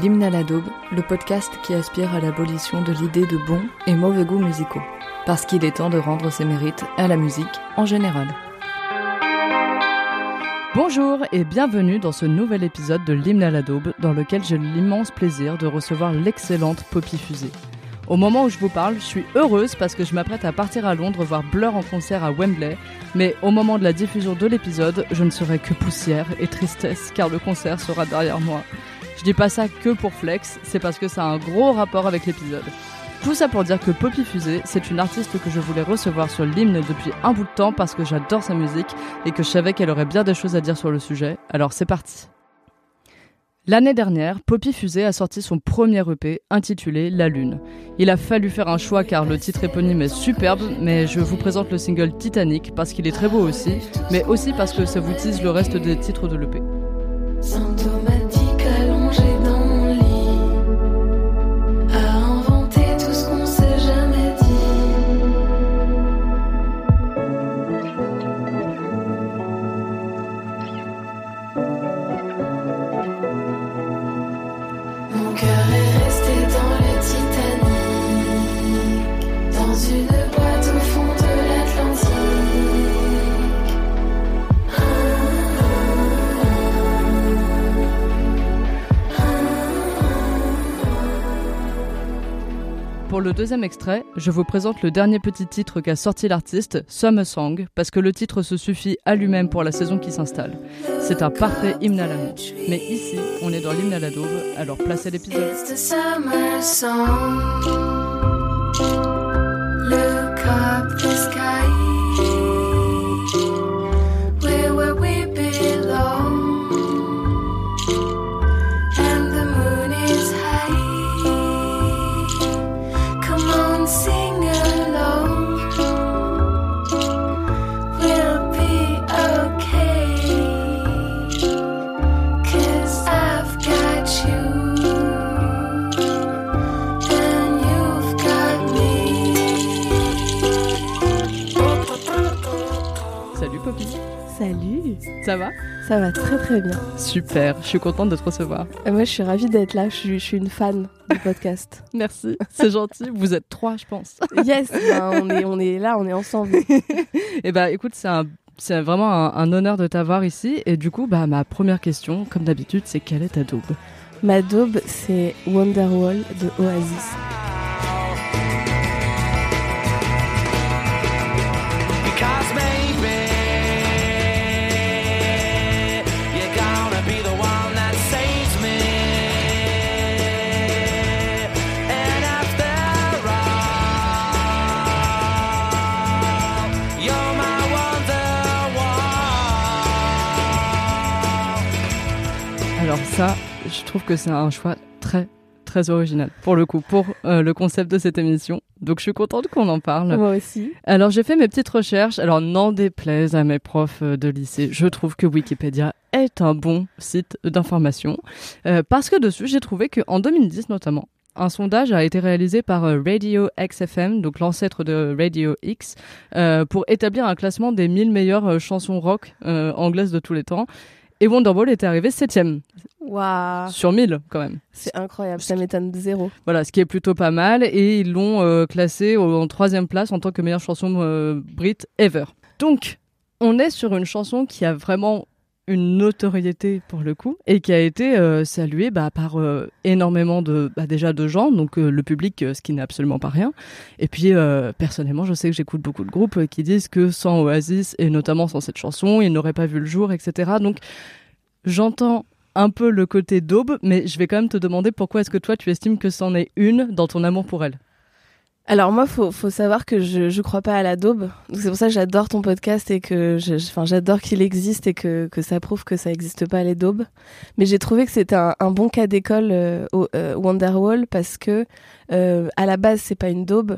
L'hymne à le podcast qui aspire à l'abolition de l'idée de bons et mauvais goûts musicaux. Parce qu'il est temps de rendre ses mérites à la musique en général. Bonjour et bienvenue dans ce nouvel épisode de l'hymne à dans lequel j'ai l'immense plaisir de recevoir l'excellente Poppy Fusée. Au moment où je vous parle, je suis heureuse parce que je m'apprête à partir à Londres voir Blur en concert à Wembley, mais au moment de la diffusion de l'épisode, je ne serai que poussière et tristesse car le concert sera derrière moi. Je dis pas ça que pour flex, c'est parce que ça a un gros rapport avec l'épisode. Tout ça pour dire que Poppy Fusée, c'est une artiste que je voulais recevoir sur l'hymne depuis un bout de temps parce que j'adore sa musique et que je savais qu'elle aurait bien des choses à dire sur le sujet. Alors c'est parti. L'année dernière, Poppy Fusée a sorti son premier EP intitulé La Lune. Il a fallu faire un choix car le titre éponyme est superbe, mais je vous présente le single Titanic parce qu'il est très beau aussi, mais aussi parce que ça vous tease le reste des titres de l'EP. Le deuxième extrait, je vous présente le dernier petit titre qu'a sorti l'artiste, Summer Song, parce que le titre se suffit à lui-même pour la saison qui s'installe. C'est un parfait hymne à l'amour. Mais ici, on est dans l'hymne à la daube, alors placez l'épisode. Salut, ça va? Ça va très très bien. Super, je suis contente de te recevoir. Et moi je suis ravie d'être là, je suis, je suis une fan du podcast. Merci, c'est gentil. Vous êtes trois, je pense. yes, ben, on, est, on est là, on est ensemble. Eh bah écoute, c'est un- c'est vraiment un, un honneur de t'avoir ici. Et du coup, bah ma première question, comme d'habitude, c'est quelle est ta daube? Ma daube c'est Wonderwall de Oasis. Alors ça, je trouve que c'est un choix très très original pour le coup pour euh, le concept de cette émission. Donc je suis contente qu'on en parle. Moi aussi. Alors j'ai fait mes petites recherches. Alors n'en déplaise à mes profs euh, de lycée, je trouve que Wikipédia est un bon site d'information Euh, parce que dessus j'ai trouvé que en 2010 notamment. Un sondage a été réalisé par Radio XFM, donc l'ancêtre de Radio X, euh, pour établir un classement des 1000 meilleures chansons rock euh, anglaises de tous les temps. Et Wonderwall était arrivé septième Waouh, sur 1000 quand même. c'est incroyable, ça m'étonne de zéro. Voilà, ce qui est plutôt pas mal. Et ils l'ont euh, classé en troisième place en tant que meilleure chanson euh, brit ever. Donc, on est sur une chanson qui a vraiment une notoriété pour le coup et qui a été euh, saluée bah, par euh, énormément de bah, déjà de gens donc euh, le public ce qui n'est absolument pas rien. Et puis personnellement je sais que j'écoute beaucoup de groupes qui disent que sans Oasis et notamment sans cette chanson ils n'auraient pas vu le jour etc donc j'entends un peu le côté d'aube, mais je vais quand même te demander pourquoi est-ce que toi tu estimes que c'en est une dans ton amour pour elle? Alors moi, faut, faut savoir que je, je crois pas à la daube. C'est pour ça que j'adore ton podcast et que enfin, j'adore qu'il existe et que, que ça prouve que ça existe pas les daubes. Mais j'ai trouvé que c'était un, un bon cas d'école euh, au euh, Wonderwall parce que euh, à la base c'est pas une daube,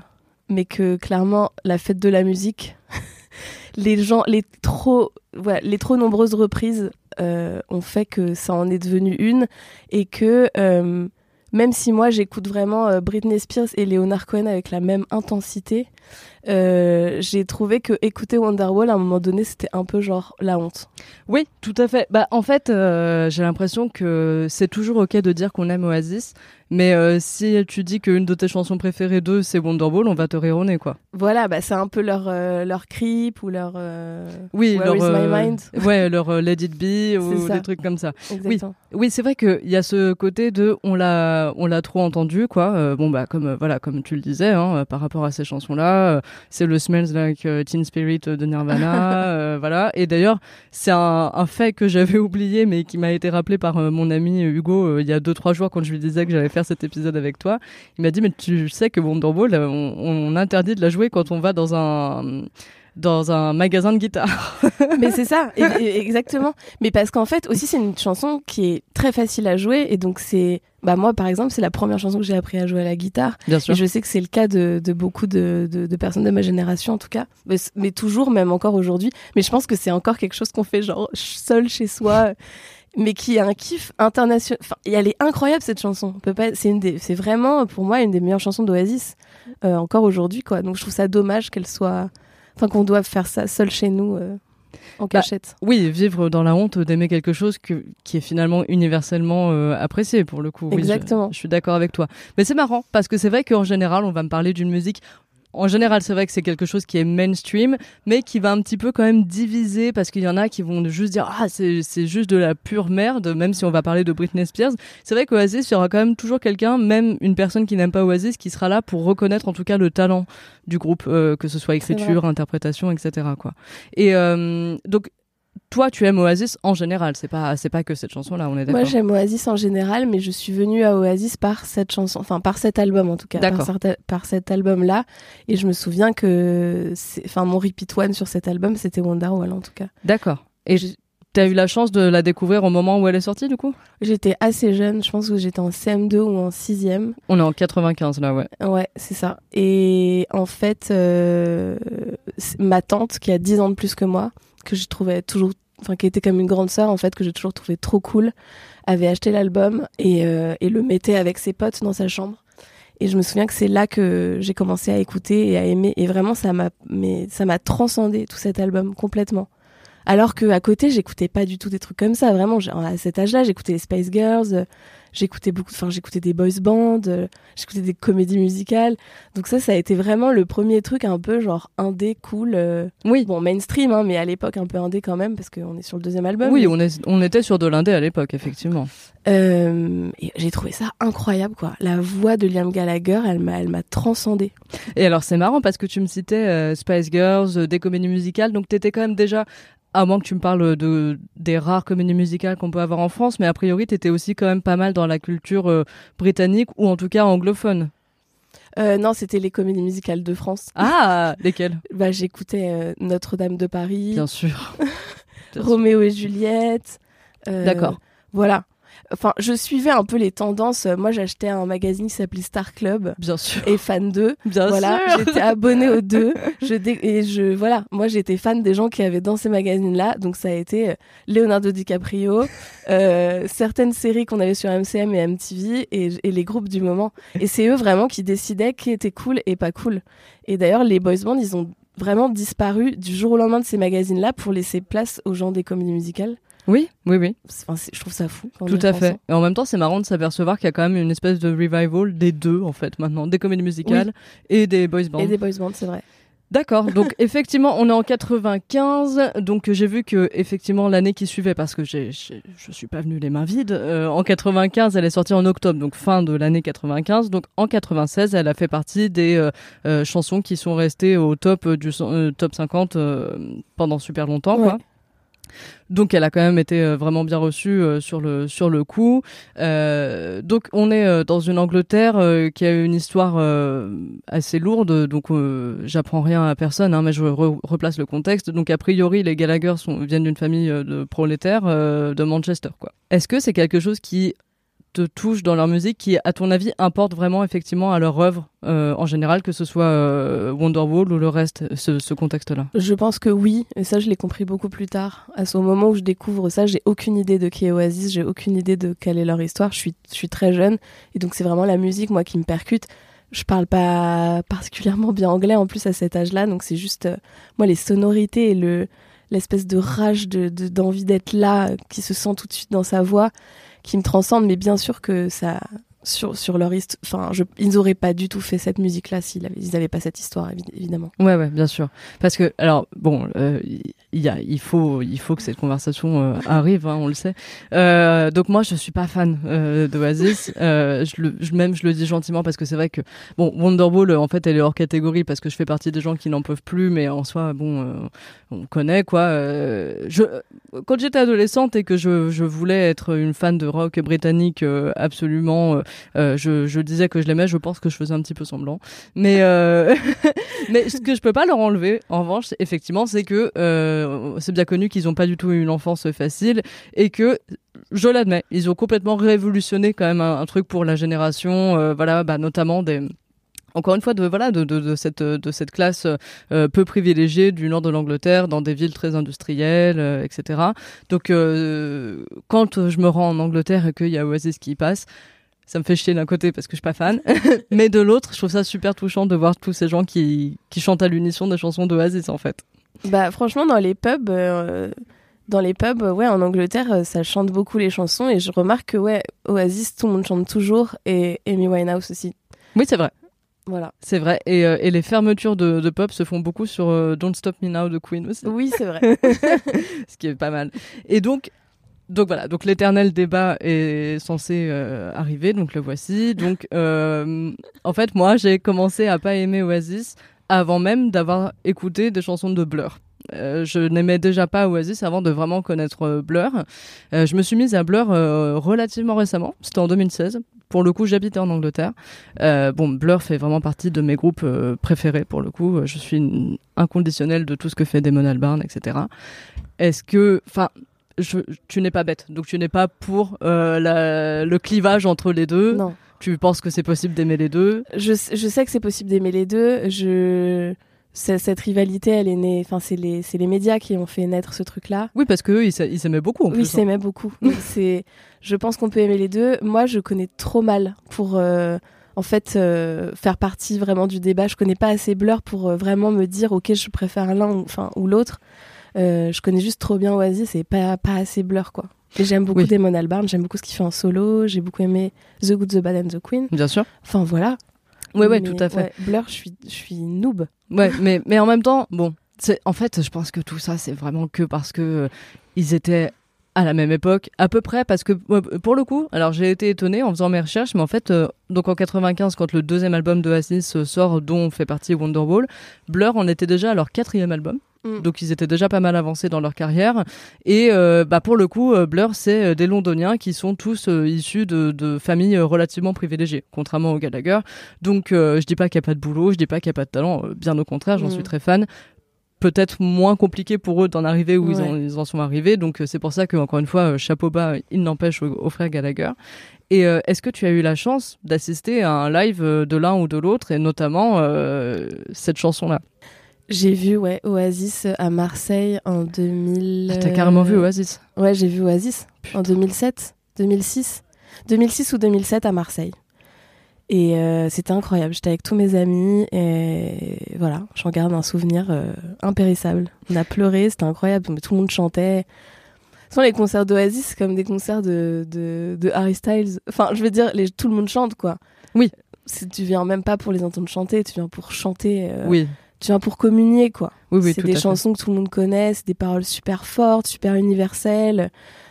mais que clairement la fête de la musique, les gens, les trop, voilà, les trop nombreuses reprises euh, ont fait que ça en est devenu une et que euh, même si moi j'écoute vraiment euh, Britney Spears et Leonard Cohen avec la même intensité, euh, j'ai trouvé que écouter Wonderwall à un moment donné c'était un peu genre la honte. Oui, tout à fait. Bah, en fait, euh, j'ai l'impression que c'est toujours ok de dire qu'on aime Oasis, mais euh, si tu dis qu'une de tes chansons préférées d'eux c'est Wonderwall, on va te nez, quoi. Voilà, bah c'est un peu leur leur creep ou leur Oui, Where leur, is my mind ouais, leur Let It Be ou des trucs comme ça. Exactement. Oui, c'est vrai qu'il y a ce côté de on l'a on l'a trop entendu quoi. Bon bah comme voilà comme tu le disais hein, par rapport à ces chansons là, c'est le Smells Like euh, Teen Spirit de Nirvana, euh, voilà. Et d'ailleurs c'est un, un fait que j'avais oublié mais qui m'a été rappelé par euh, mon ami Hugo euh, il y a deux trois jours quand je lui disais que j'allais faire cet épisode avec toi. Il m'a dit mais tu sais que Wonderwall euh, on, on interdit de la jouer quand on va dans un dans un magasin de guitare. Mais c'est ça, exactement. Mais parce qu'en fait aussi c'est une chanson qui est très facile à jouer et donc c'est bah moi par exemple c'est la première chanson que j'ai appris à jouer à la guitare Bien Et je sais que c'est le cas de, de beaucoup de, de, de personnes de ma génération, en tout cas. Mais, toujours, même encore aujourd'hui. Mais je pense que c'est encore quelque chose qu'on fait, genre, seul chez soi. Mais qui a un kiff international. Enfin, elle est incroyable, cette chanson. On peut pas, c'est une des, c'est vraiment, pour moi, une des meilleures chansons d'Oasis. euh, encore aujourd'hui, quoi. Donc, je trouve ça dommage qu'elle soit, enfin, qu'on doive faire ça seul chez nous, euh, en cachette. Oui, vivre dans la honte d'aimer quelque chose que, qui est finalement universellement euh, apprécié pour le coup. Oui, je- Exactement. je, suis d'accord avec toi. Mais c'est marrant parce que c'est vrai qu'en général, on va me parler d'une musique. En général, c'est vrai que c'est quelque chose qui est mainstream, mais qui va un petit peu quand même diviser parce qu'il y en a qui vont juste dire ah c'est c'est juste de la pure merde, même si on va parler de Britney Spears. C'est vrai qu'Oasis, il y aura quand même toujours quelqu'un, même une personne qui n'aime pas Oasis, qui sera là pour reconnaître en tout cas le talent du groupe, euh, que ce soit écriture, interprétation, etc. Quoi. Et euh, donc toi, tu aimes Oasis en général, c'est pas c'est pas que cette chanson-là, on est d'accord. Moi, j'aime Oasis en général, mais je suis venue à Oasis par cette chanson, enfin par cet album en tout cas, par, par cet album-là. Et je me souviens que, enfin, mon repeat one sur cet album, c'était Wonderwall en tout cas. D'accord. Et j- t'as eu la chance de la découvrir au moment où elle est sortie, du coup? J'étais assez jeune, je pense que j'étais en CM2 ou en 6e. On est en 95 là, ouais. Ouais, c'est ça. Et en fait, euh, ma tante, qui a 10 ans de plus que moi, que je trouvais toujours, enfin, qui était comme une grande sœur, en fait, que j'ai toujours trouvé trop cool, avait acheté l'album et, euh, et le mettait avec ses potes dans sa chambre. Et je me souviens que c'est là que j'ai commencé à écouter et à aimer. Et vraiment, ça m'a, mais ça m'a transcendé tout cet album complètement. Alors que à côté, j'écoutais pas du tout des trucs comme ça. Vraiment, à cet âge-là, j'écoutais les Spice Girls, euh, j'écoutais beaucoup, enfin, j'écoutais des boys bands, euh, j'écoutais des comédies musicales. Donc ça, ça a été vraiment le premier truc un peu genre indé cool. euh, Oui. Bon, mainstream, hein, mais à l'époque un peu indé quand même parce qu'on est sur le deuxième album. Oui, Mais, on, est, on était sur de l'indé à l'époque, effectivement. euh, et j'ai trouvé ça incroyable, quoi. La voix de Liam Gallagher, elle m'a, elle m'a transcendée. Et alors, c'est marrant parce que tu me citais euh, Spice Girls, des comédies musicales, donc t'étais quand même déjà. À moins que tu me parles de, des rares comédies musicales qu'on peut avoir en France, mais a priori, t'étais aussi quand même pas mal dans la culture euh, britannique ou en tout cas anglophone. Euh, non, c'était les comédies musicales de France. Ah, lesquelles? Bah, j'écoutais euh, Notre-Dame de Paris, Bien sûr. Bien sûr. Roméo et Juliette. D'accord. Voilà. Enfin, je suivais un peu les tendances. Moi, j'achetais un magazine qui s'appelait Star Club Bien sûr. et fan 2. Bien voilà, sûr. j'étais abonnée aux deux. Je dé- et je voilà, moi j'étais fan des gens qui avaient dans ces magazines-là. Donc ça a été euh, Leonardo DiCaprio, euh, certaines séries qu'on avait sur MCM et MTV et, et les groupes du moment. Et c'est eux vraiment qui décidaient qui était cool et pas cool. Et d'ailleurs, les boys bands, ils ont vraiment disparu du jour au lendemain de ces magazines-là pour laisser place aux gens des comédies musicales. Oui, oui, oui. Enfin, je trouve ça fou. Tout à fait. repensant. Et en même temps, c'est marrant de s'apercevoir qu'il y a quand même une espèce de revival des deux, en fait, maintenant, des comédies musicales et des boys bands. Et des boys bands, c'est vrai. D'accord. Donc, effectivement, on est en 95. Donc, j'ai vu que, effectivement, l'année qui suivait, parce que j'ai, je suis pas venue les mains vides, euh, en 95, elle est sortie en octobre, donc fin de l'année 95. Donc, en 96, elle a fait partie des euh, euh, chansons qui sont restées au top du top 50 euh, pendant super longtemps, quoi. Donc elle a quand même été euh, vraiment bien reçue euh, sur le sur le coup. Euh, donc on est dans une Angleterre qui a une histoire assez lourde. Donc j'apprends rien à personne, hein, mais je re- replace le contexte. Donc a priori les Gallagher viennent d'une famille de prolétaires de Manchester. Est-ce que c'est quelque chose qui te touche dans leur musique, qui à ton avis importe vraiment effectivement à leur œuvre euh, en général, que ce soit euh, Wonderwall ou le reste, ce, contexte-là? Je pense que oui, et ça je l'ai compris beaucoup plus tard. À ce moment où je découvre ça, j'ai aucune idée de qui est Oasis, j'ai aucune idée de quelle est leur histoire. Je suis, je suis très jeune, et donc c'est vraiment la musique moi qui me percute. Je parle pas particulièrement bien anglais en plus à cet âge-là, donc c'est juste euh, moi les sonorités et le l'espèce de rage de de- d'envie d'être là qui se sent tout de suite dans sa voix, qui me transcende. Mais bien sûr que ça sur sur leur histoire, enfin je- ils auraient pas du tout fait cette musique-là s'ils avaient, ils avaient pas cette histoire évi- évidemment. Ouais, ouais, bien sûr. Parce que, alors, bon, euh, y a, il faut, il faut que cette conversation euh, arrive, hein, on le sait. Euh, donc moi, je suis pas fan euh, d'Oasis. Euh, je je, même, je le dis gentiment parce que c'est vrai que, bon, Wonderwall, euh, en fait, elle est hors catégorie parce que je fais partie des gens qui n'en peuvent plus, mais en soi, bon, on connaît quoi. Je, quand j'étais adolescente et que je, je voulais être une fan de rock britannique absolument, euh, je, disais que je l'aimais. Je pense que je faisais un petit peu semblant, mais euh, mais ce que je peux pas leur enlever, en revanche, effectivement, c'est que euh, c'est bien connu qu'ils ont pas du tout eu une enfance facile et que je l'admets, ils ont complètement révolutionné quand même un, truc pour la génération, voilà, bah, notamment des encore une fois de voilà de, de, cette de cette classe peu privilégiée du nord de l'Angleterre dans des villes très industrielles etc donc quand je me rends en Angleterre et qu'il y a Oasis qui y passe ça me fait chier d'un côté parce que je suis pas fan, mais de l'autre, je trouve ça super touchant de voir tous ces gens qui, qui chantent à l'unisson des chansons d'Oasis en fait. Bah franchement dans les pubs euh, dans les pubs ouais en Angleterre euh, ça chante beaucoup les chansons et je remarque que ouais Oasis tout le monde chante toujours et Amy Winehouse aussi. Oui, c'est vrai, Voilà. c'est vrai. Et, euh, et les fermetures de, de pub se font beaucoup sur euh, Don't Stop Me Now de Queen aussi, Oui, c'est vrai. ce qui est pas mal. Et donc, donc voilà, donc l'éternel débat est censé euh, arriver, donc le voici. Donc, euh, en fait, moi, j'ai commencé à pas aimer Oasis avant même d'avoir écouté des chansons de Blur. Euh, je n'aimais déjà pas Oasis avant de vraiment connaître Blur. Je me suis mise à Blur relativement récemment, c'était en 2016. Pour le coup, j'habitais en Angleterre. Bon, Blur fait vraiment partie de mes groupes préférés pour le coup. Je suis inconditionnelle de tout ce que fait Damon Albarn, etc. Est-ce que, enfin, je, tu n'es pas bête, donc tu n'es pas pour euh, la- le clivage entre les deux. non. Tu penses que c'est possible d'aimer les deux? Je, je sais que c'est possible d'aimer les deux. Je cette rivalité, elle est née. Enfin, c'est les médias qui ont fait naître ce truc-là. Oui, parce qu'eux, ils s'a- ils s'aimaient beaucoup en Oui, ils hein. s'aimaient beaucoup. C'est, je pense qu'on peut aimer les deux. Moi, je connais trop mal pour, euh, en fait, euh, faire partie vraiment du débat. Je connais pas assez Blur pour euh, vraiment me dire, ok, je préfère l'un ou, enfin, ou l'autre. Je connais juste trop bien Oasis et pas, pas assez Blur, quoi. Et j'aime beaucoup Oui. Damon Albarn, j'aime beaucoup ce qu'il fait en solo, j'ai beaucoup aimé The Good, The Bad and The Queen. Bien sûr. Enfin, voilà. Ouais, ouais, Mais, tout à fait. ouais, Blur, je suis, je suis noob. Ouais, mais, mais en même temps, bon, en fait, je pense que tout ça, c'est vraiment que parce que euh, ils étaient à la même époque, à peu près, parce que pour le coup, alors j'ai été étonnée en faisant mes recherches, mais en fait, euh, donc en 95, quand le deuxième album de Oasis euh, sort, dont fait partie Wonderwall, Blur en était déjà à leur quatrième album. Mm. Donc ils étaient déjà pas mal avancés dans leur carrière. Et euh, bah pour le coup euh, Blur c'est euh, des Londoniens qui sont tous euh, issus de, de familles relativement privilégiées contrairement aux Gallagher. Donc euh, je dis pas qu'il n'y a pas de boulot je dis pas qu'il n'y a pas de talent bien au contraire j'en Mm. suis très fan. Peut-être moins compliqué pour eux d'en arriver où ils, en, ils en sont arrivés. Donc c'est pour ça que encore une fois chapeau bas il n'empêche aux, aux frères Gallagher. Et euh, est-ce que tu as eu la chance d'assister à un live de l'un ou de l'autre et notamment euh, cette chanson là J'ai vu, ouais, Oasis à Marseille en 2000. Ah, t'as carrément vu Oasis? Ouais, j'ai vu Oasis en 2007, 2006, 2006 ou 2007 à Marseille. Et euh, c'était incroyable. J'étais avec tous mes amis et voilà, j'en garde un souvenir euh, impérissable. On a pleuré, c'était incroyable. mais Tout le monde chantait. Sans les concerts d'Oasis, c'est comme des concerts de, de, de Harry Styles. Enfin, je veux dire, les, tout le monde chante, quoi. Oui. Tu viens même pas pour les entendre chanter, tu viens pour chanter. euh, oui Tu viens pour communier, quoi. oui oui c'est des fait. chansons que tout le monde connaît, c'est des paroles super fortes, super universelles.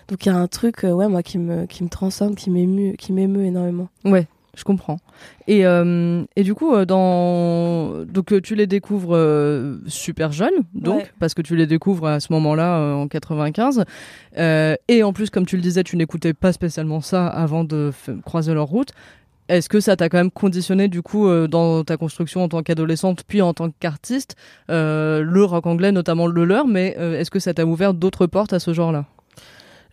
Donc il y a un truc, euh, ouais, moi qui me qui me transforme, qui m'émeut, qui m'émeut énormément. Ouais. Je comprends. Et, euh, et du coup, euh, dans... donc, tu les découvres euh, super jeunes, donc, Ouais. parce que tu les découvres à ce moment-là, euh, en 95. Euh, et en plus, comme tu le disais, tu n'écoutais pas spécialement ça avant de croiser leur route. Est-ce que ça t'a quand même conditionné, du coup, euh, dans ta construction en tant qu'adolescente, puis en tant qu'artiste, euh, le rock anglais, notamment le leur, mais euh, est-ce que ça t'a ouvert d'autres portes à ce genre-là?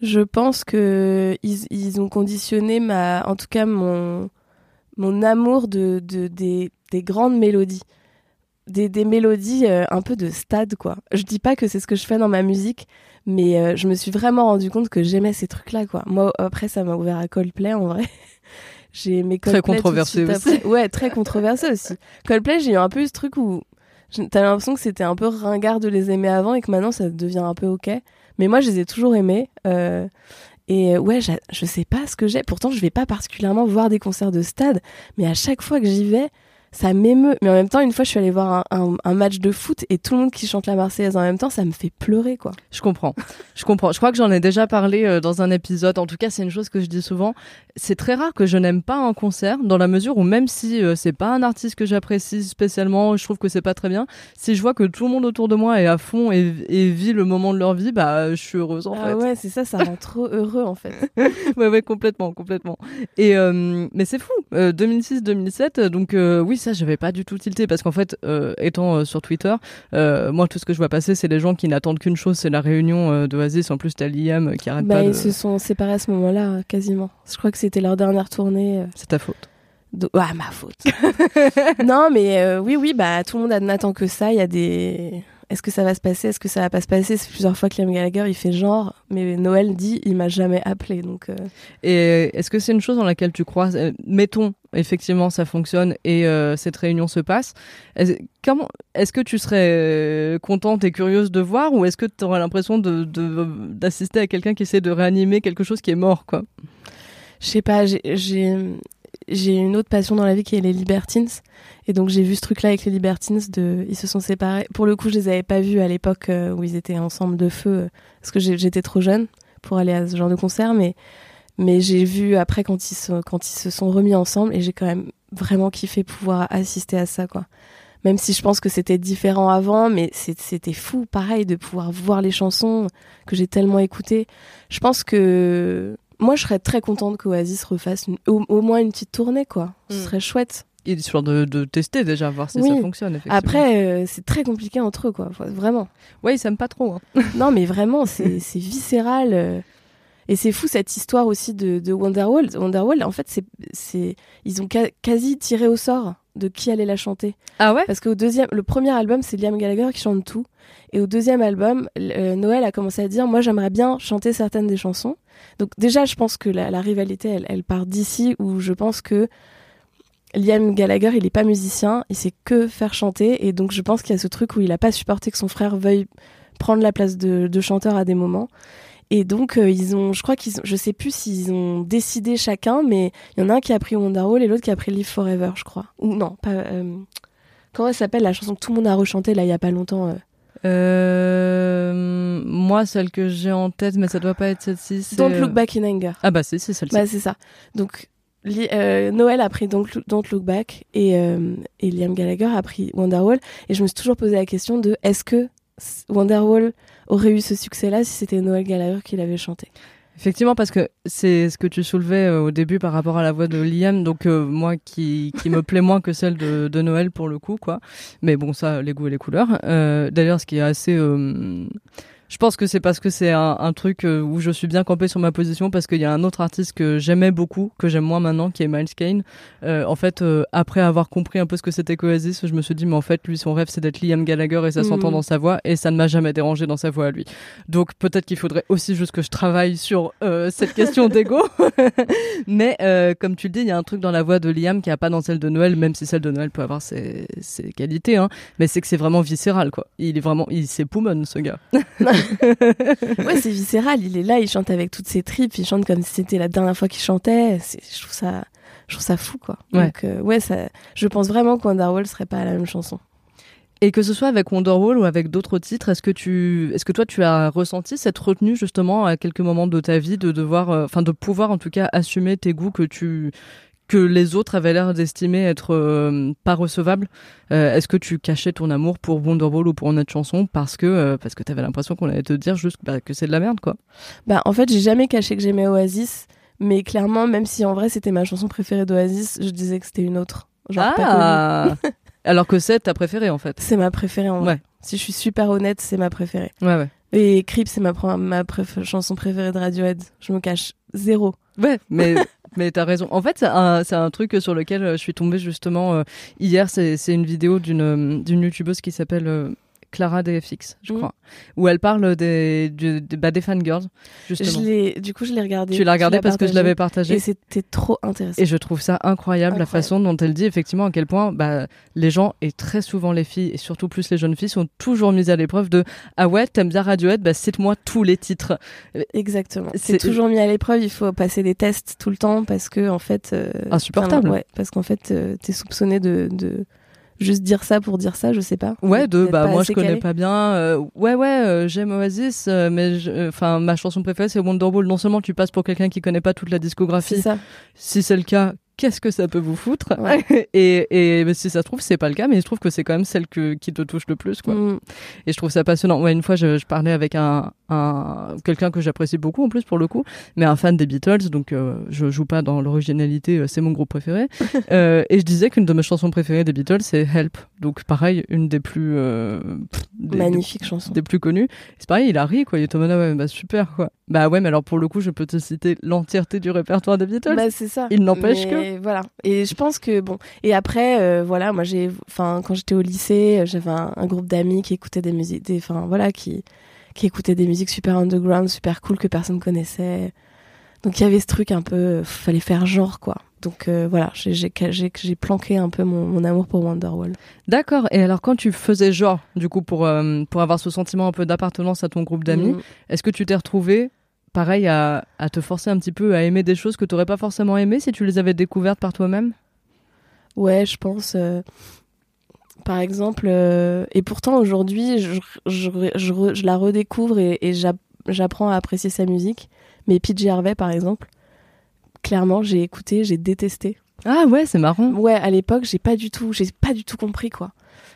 Je pense que ils, ont conditionné ma, en tout cas mon, mon amour de, de des, des grandes mélodies, des, des mélodies un peu de stade quoi. Je dis pas que c'est ce que je fais dans ma musique, mais je me suis vraiment rendu compte que j'aimais ces trucs là quoi. Moi après ça m'a ouvert à Coldplay en vrai. J'ai aimé Très Coldplay de controversé aussi. Ouais, très controversé aussi. Coldplay, j'ai eu un peu eu ce truc où t'as l'impression que c'était un peu ringard de les aimer avant et que maintenant ça devient un peu ok. Mais moi, je les ai toujours aimés. euh, et ouais, je sais pas ce que j'ai. Pourtant, je vais pas particulièrement voir des concerts de stade, mais à chaque fois que j'y vais, ça m'émeut. Mais en même temps, une fois, je suis allée voir un, un- un match de foot et tout le monde qui chante la Marseillaise en même temps, ça me fait pleurer, quoi. Je comprends. Je comprends. Je crois que j'en ai déjà parlé euh, dans un épisode. En tout cas, c'est une chose que je dis souvent. C'est très rare que je n'aime pas un concert, dans la mesure où même si euh, c'est pas un artiste que j'apprécie spécialement, je trouve que c'est pas très bien. Si je vois que tout le monde autour de moi est à fond et, et vit le moment de leur vie, bah, je suis heureuse en ah fait. ouais, c'est ça, ça rend trop heureux, en fait. ouais, ouais, complètement, complètement. Et euh, mais c'est fou. Euh, 2006-2007, donc euh, oui, ça, je vais pas du tout tilter parce qu'en fait, euh, étant euh, sur Twitter, euh, moi, tout ce que je vois passer, c'est les gens qui n'attendent qu'une chose, c'est la réunion d'Oasis. En plus, t'as Liam qui arrête bah, pas de. ils se sont séparés à ce moment-là, quasiment. Je crois que c'était leur dernière tournée. C'est ta faute. de- Ah, ma faute. non, mais oui, oui, bah, tout le monde n'attend que ça. Il y a des. Est-ce que ça va se passer Est-ce que ça va pas se passer? C'est plusieurs fois que Liam Gallagher, il fait genre. Mais Noël dit, il m'a jamais appelé. Donc, euh, Et est-ce que c'est une chose dans laquelle tu crois? Euh, Mettons, effectivement, ça fonctionne et euh, cette réunion se passe. Est-ce, comment Est-ce que tu serais euh, contente et curieuse de voir ou est-ce que tu aurais l'impression de, de- d'assister à quelqu'un qui essaie de réanimer quelque chose qui est mort, quoi? Je sais pas, j'ai- j'ai j'ai une autre passion dans la vie qui est les Libertines. Et donc, j'ai vu ce truc-là avec les Libertines. De... Ils se sont séparés. Pour le coup, je les avais pas vus à l'époque euh, où ils étaient ensemble de feu. euh, parce que j'étais trop jeune pour aller à ce genre de concert. Mais, mais j'ai vu après quand ils, se, quand ils se sont remis ensemble. Et j'ai quand même vraiment kiffé pouvoir assister à ça, quoi. Même si je pense que c'était différent avant, mais c'était fou, pareil, de pouvoir voir les chansons que j'ai tellement écoutées. Je pense que moi, je serais très contente qu'Oasis refasse une- au, au moins une petite tournée, quoi. Ce Mm. serait chouette. Histoire de, de tester déjà, voir si Oui. ça fonctionne, effectivement. Après, euh, c'est très compliqué entre eux, quoi. Vraiment. ouais, ils s'aiment pas trop. hein. non, mais vraiment, c'est c'est viscéral. euh. Et c'est fou cette histoire aussi de, de Wonderwall. Wonderwall, en fait, c'est c'est ils ont ca- quasi tiré au sort de qui allait la chanter. Ah ouais? Parce qu'au deuxième, le premier album, c'est Liam Gallagher qui chante tout. Et au deuxième album, euh, Noël a commencé à dire, moi, j'aimerais bien chanter certaines des chansons. Donc déjà, je pense que la, la rivalité, elle, elle part d'ici, où je pense que Liam Gallagher, il est pas musicien, il sait que faire chanter. Et donc, je pense qu'il y a ce truc où il a pas supporté que son frère veuille prendre la place de, de chanteur à des moments. Et donc, euh, ils ont, je crois qu'ils ont, je sais plus s'ils ont décidé chacun, mais il y en a un qui a pris Wonderwall et l'autre qui a pris Live Forever, je crois. Ou non, pas. euh, comment elle s'appelle la chanson que tout le monde a rechantée là il y a pas longtemps euh, Euh, moi, celle que j'ai en tête, mais ça doit pas être celle-ci. c'est- Don't Look Back in Anger. Ah bah c'est celle-ci. Bah, c'est ça. Donc, Li- euh, Noël a pris Don't, Look- Don't Look Back et, euh, et Liam Gallagher a pris Wonderwall. Et je me suis toujours posé la question de est-ce que Wonderwall aurait eu ce succès-là si c'était Noël Gallagher qui l'avait chanté Effectivement, parce que c'est ce que tu soulevais euh, au début par rapport à la voix de Liam, donc euh, moi qui, me plaît moins que celle de, Noël pour le coup, quoi. Mais bon, ça, les goûts et les couleurs. Euh, D'ailleurs, ce qui est assez... je pense que c'est parce que c'est un, un truc euh, où je suis bien campé sur ma position, parce qu'il y a un autre artiste que j'aimais beaucoup, que j'aime moins maintenant, qui est Miles Kane. Euh, en fait, euh, après avoir compris un peu ce que c'était qu'Oasis, je me suis dit, mais en fait, lui, son rêve, c'est d'être Liam Gallagher et ça Mhm. s'entend dans sa voix, et ça ne m'a jamais dérangé dans sa voix à lui. Donc peut-être qu'il faudrait aussi juste que je travaille sur euh, cette question d'ego. Mais euh, comme tu le dis, il y a un truc dans la voix de Liam qui a pas dans celle de Noël, même si celle de Noël peut avoir ses, ses qualités. Hein. Mais c'est que c'est vraiment viscéral, quoi. Il est vraiment, il c'est Poumon, ce gars. Ouais, c'est viscéral. Il est là, il chante avec toutes ses tripes. Il chante comme si c'était la dernière fois qu'il chantait. Je trouve ça, je trouve ça fou, quoi. Ouais. Donc, euh, ouais, ça, je pense vraiment que Wonderwall serait pas la même chanson. Et que ce soit avec Wonderwall ou avec d'autres titres, est-ce que tu, est-ce que toi tu as ressenti cette retenue justement à quelques moments de ta vie de devoir, euh, enfin de pouvoir en tout cas assumer tes goûts que tu que les autres avaient l'air d'estimer être euh, pas recevables. Euh, Est-ce que tu cachais ton amour pour Wonderwall ou pour notre chanson parce que euh, parce que t'avais l'impression qu'on allait te dire juste bah, que c'est de la merde quoi? Bah, en fait, j'ai jamais caché que j'aimais Oasis, mais clairement, même si en vrai c'était ma chanson préférée d'Oasis, je disais que c'était une autre. Genre pas connue. Alors que c'est ta préférée en fait. C'est ma préférée en vrai. Ouais. Si je suis super honnête, c'est ma préférée. Ouais ouais. Et Creep, c'est ma, ma préf- chanson préférée de Radiohead. Je me cache zéro. Ouais, mais mais t'as raison. En fait, c'est un, truc sur lequel euh, je suis tombée justement euh, hier. C'est une vidéo d'une euh, youtubeuse qui s'appelle Clara DFX, je Mhm. crois, où elle parle des du- des, bah, des fangirls justement. du coup, je l'ai regardé. Tu l'as regardé parce que je l'avais partagé. Et c'était trop intéressant. Et je trouve ça incroyable, la façon dont elle dit effectivement à quel point bah, les gens, et très souvent les filles, et surtout plus les jeunes filles, sont toujours mises à l'épreuve de Ah ouais, t'aimes bien Radiohead, bah cite-moi tous les titres. Exactement. C'est- toujours mis à l'épreuve. Il faut passer des tests tout le temps parce que en fait. euh, Insupportable. ouais, parce qu'en fait, euh, t'es soupçonné de, de juste dire ça pour dire ça. Je sais pas. Ouais, de bah moi je connais calé. pas bien. euh, ouais ouais, euh, j'aime Oasis, euh, mais euh, enfin ma chanson préférée c'est Wonderwall. Non seulement tu passes pour quelqu'un qui connaît pas toute la C'est discographie, ça. si c'est le cas, qu'est-ce que ça peut vous foutre Ouais. Et, si ça se trouve c'est pas le cas, mais je trouve que c'est quand même celle que, qui te touche le plus quoi. Mm. Et je trouve ça passionnant. Ouais, une fois, je, je parlais avec un, un quelqu'un que j'apprécie beaucoup en plus pour le coup, mais un fan des Beatles. Donc, euh, je joue pas dans l'originalité. euh, C'est mon groupe préféré. Euh, et je disais qu'une de mes chansons préférées des Beatles, c'est Help. Donc, pareil, une des plus euh, pff, des, Magnifique chanson. des plus connues. C'est pareil, il a ri quoi. Il était en mode, ah ouais, bah super quoi. Bah ouais, mais alors pour le coup, je peux te citer l'entièreté du répertoire des Beatles. Bah, c'est ça. Il n'empêche Mais Voilà. Et je pense que bon. Et après, euh, voilà, moi j'ai, enfin, quand j'étais au lycée, euh, j'avais un, un groupe d'amis qui écoutaient des musiques, des, enfin, voilà, qui qui écoutaient des musiques super underground, super cool que personne connaissait. Donc il y avait ce truc un peu, euh, fallait faire genre quoi. Donc euh, voilà, j'ai planqué un peu mon, mon amour pour Wonderwall. D'accord. Et alors, quand tu faisais genre, du coup, pour, euh, pour avoir ce sentiment un peu d'appartenance à ton groupe d'amis, Mm. Est-ce que tu t'es retrouvé, pareil, à, à te forcer un petit peu à aimer des choses que tu n'aurais pas forcément aimées si tu les avais découvertes par toi-même? Ouais, je pense. euh, par exemple, euh, et pourtant aujourd'hui, je, je, je, re- je la redécouvre et, et j'app- j'apprends à apprécier sa musique. Mais PJ Harvey, par exemple, clairement, j'ai écouté, j'ai détesté. Ah ouais, c'est marrant. Ouais, à l'époque, j'ai pas du tout, j'ai pas du tout compris quoi.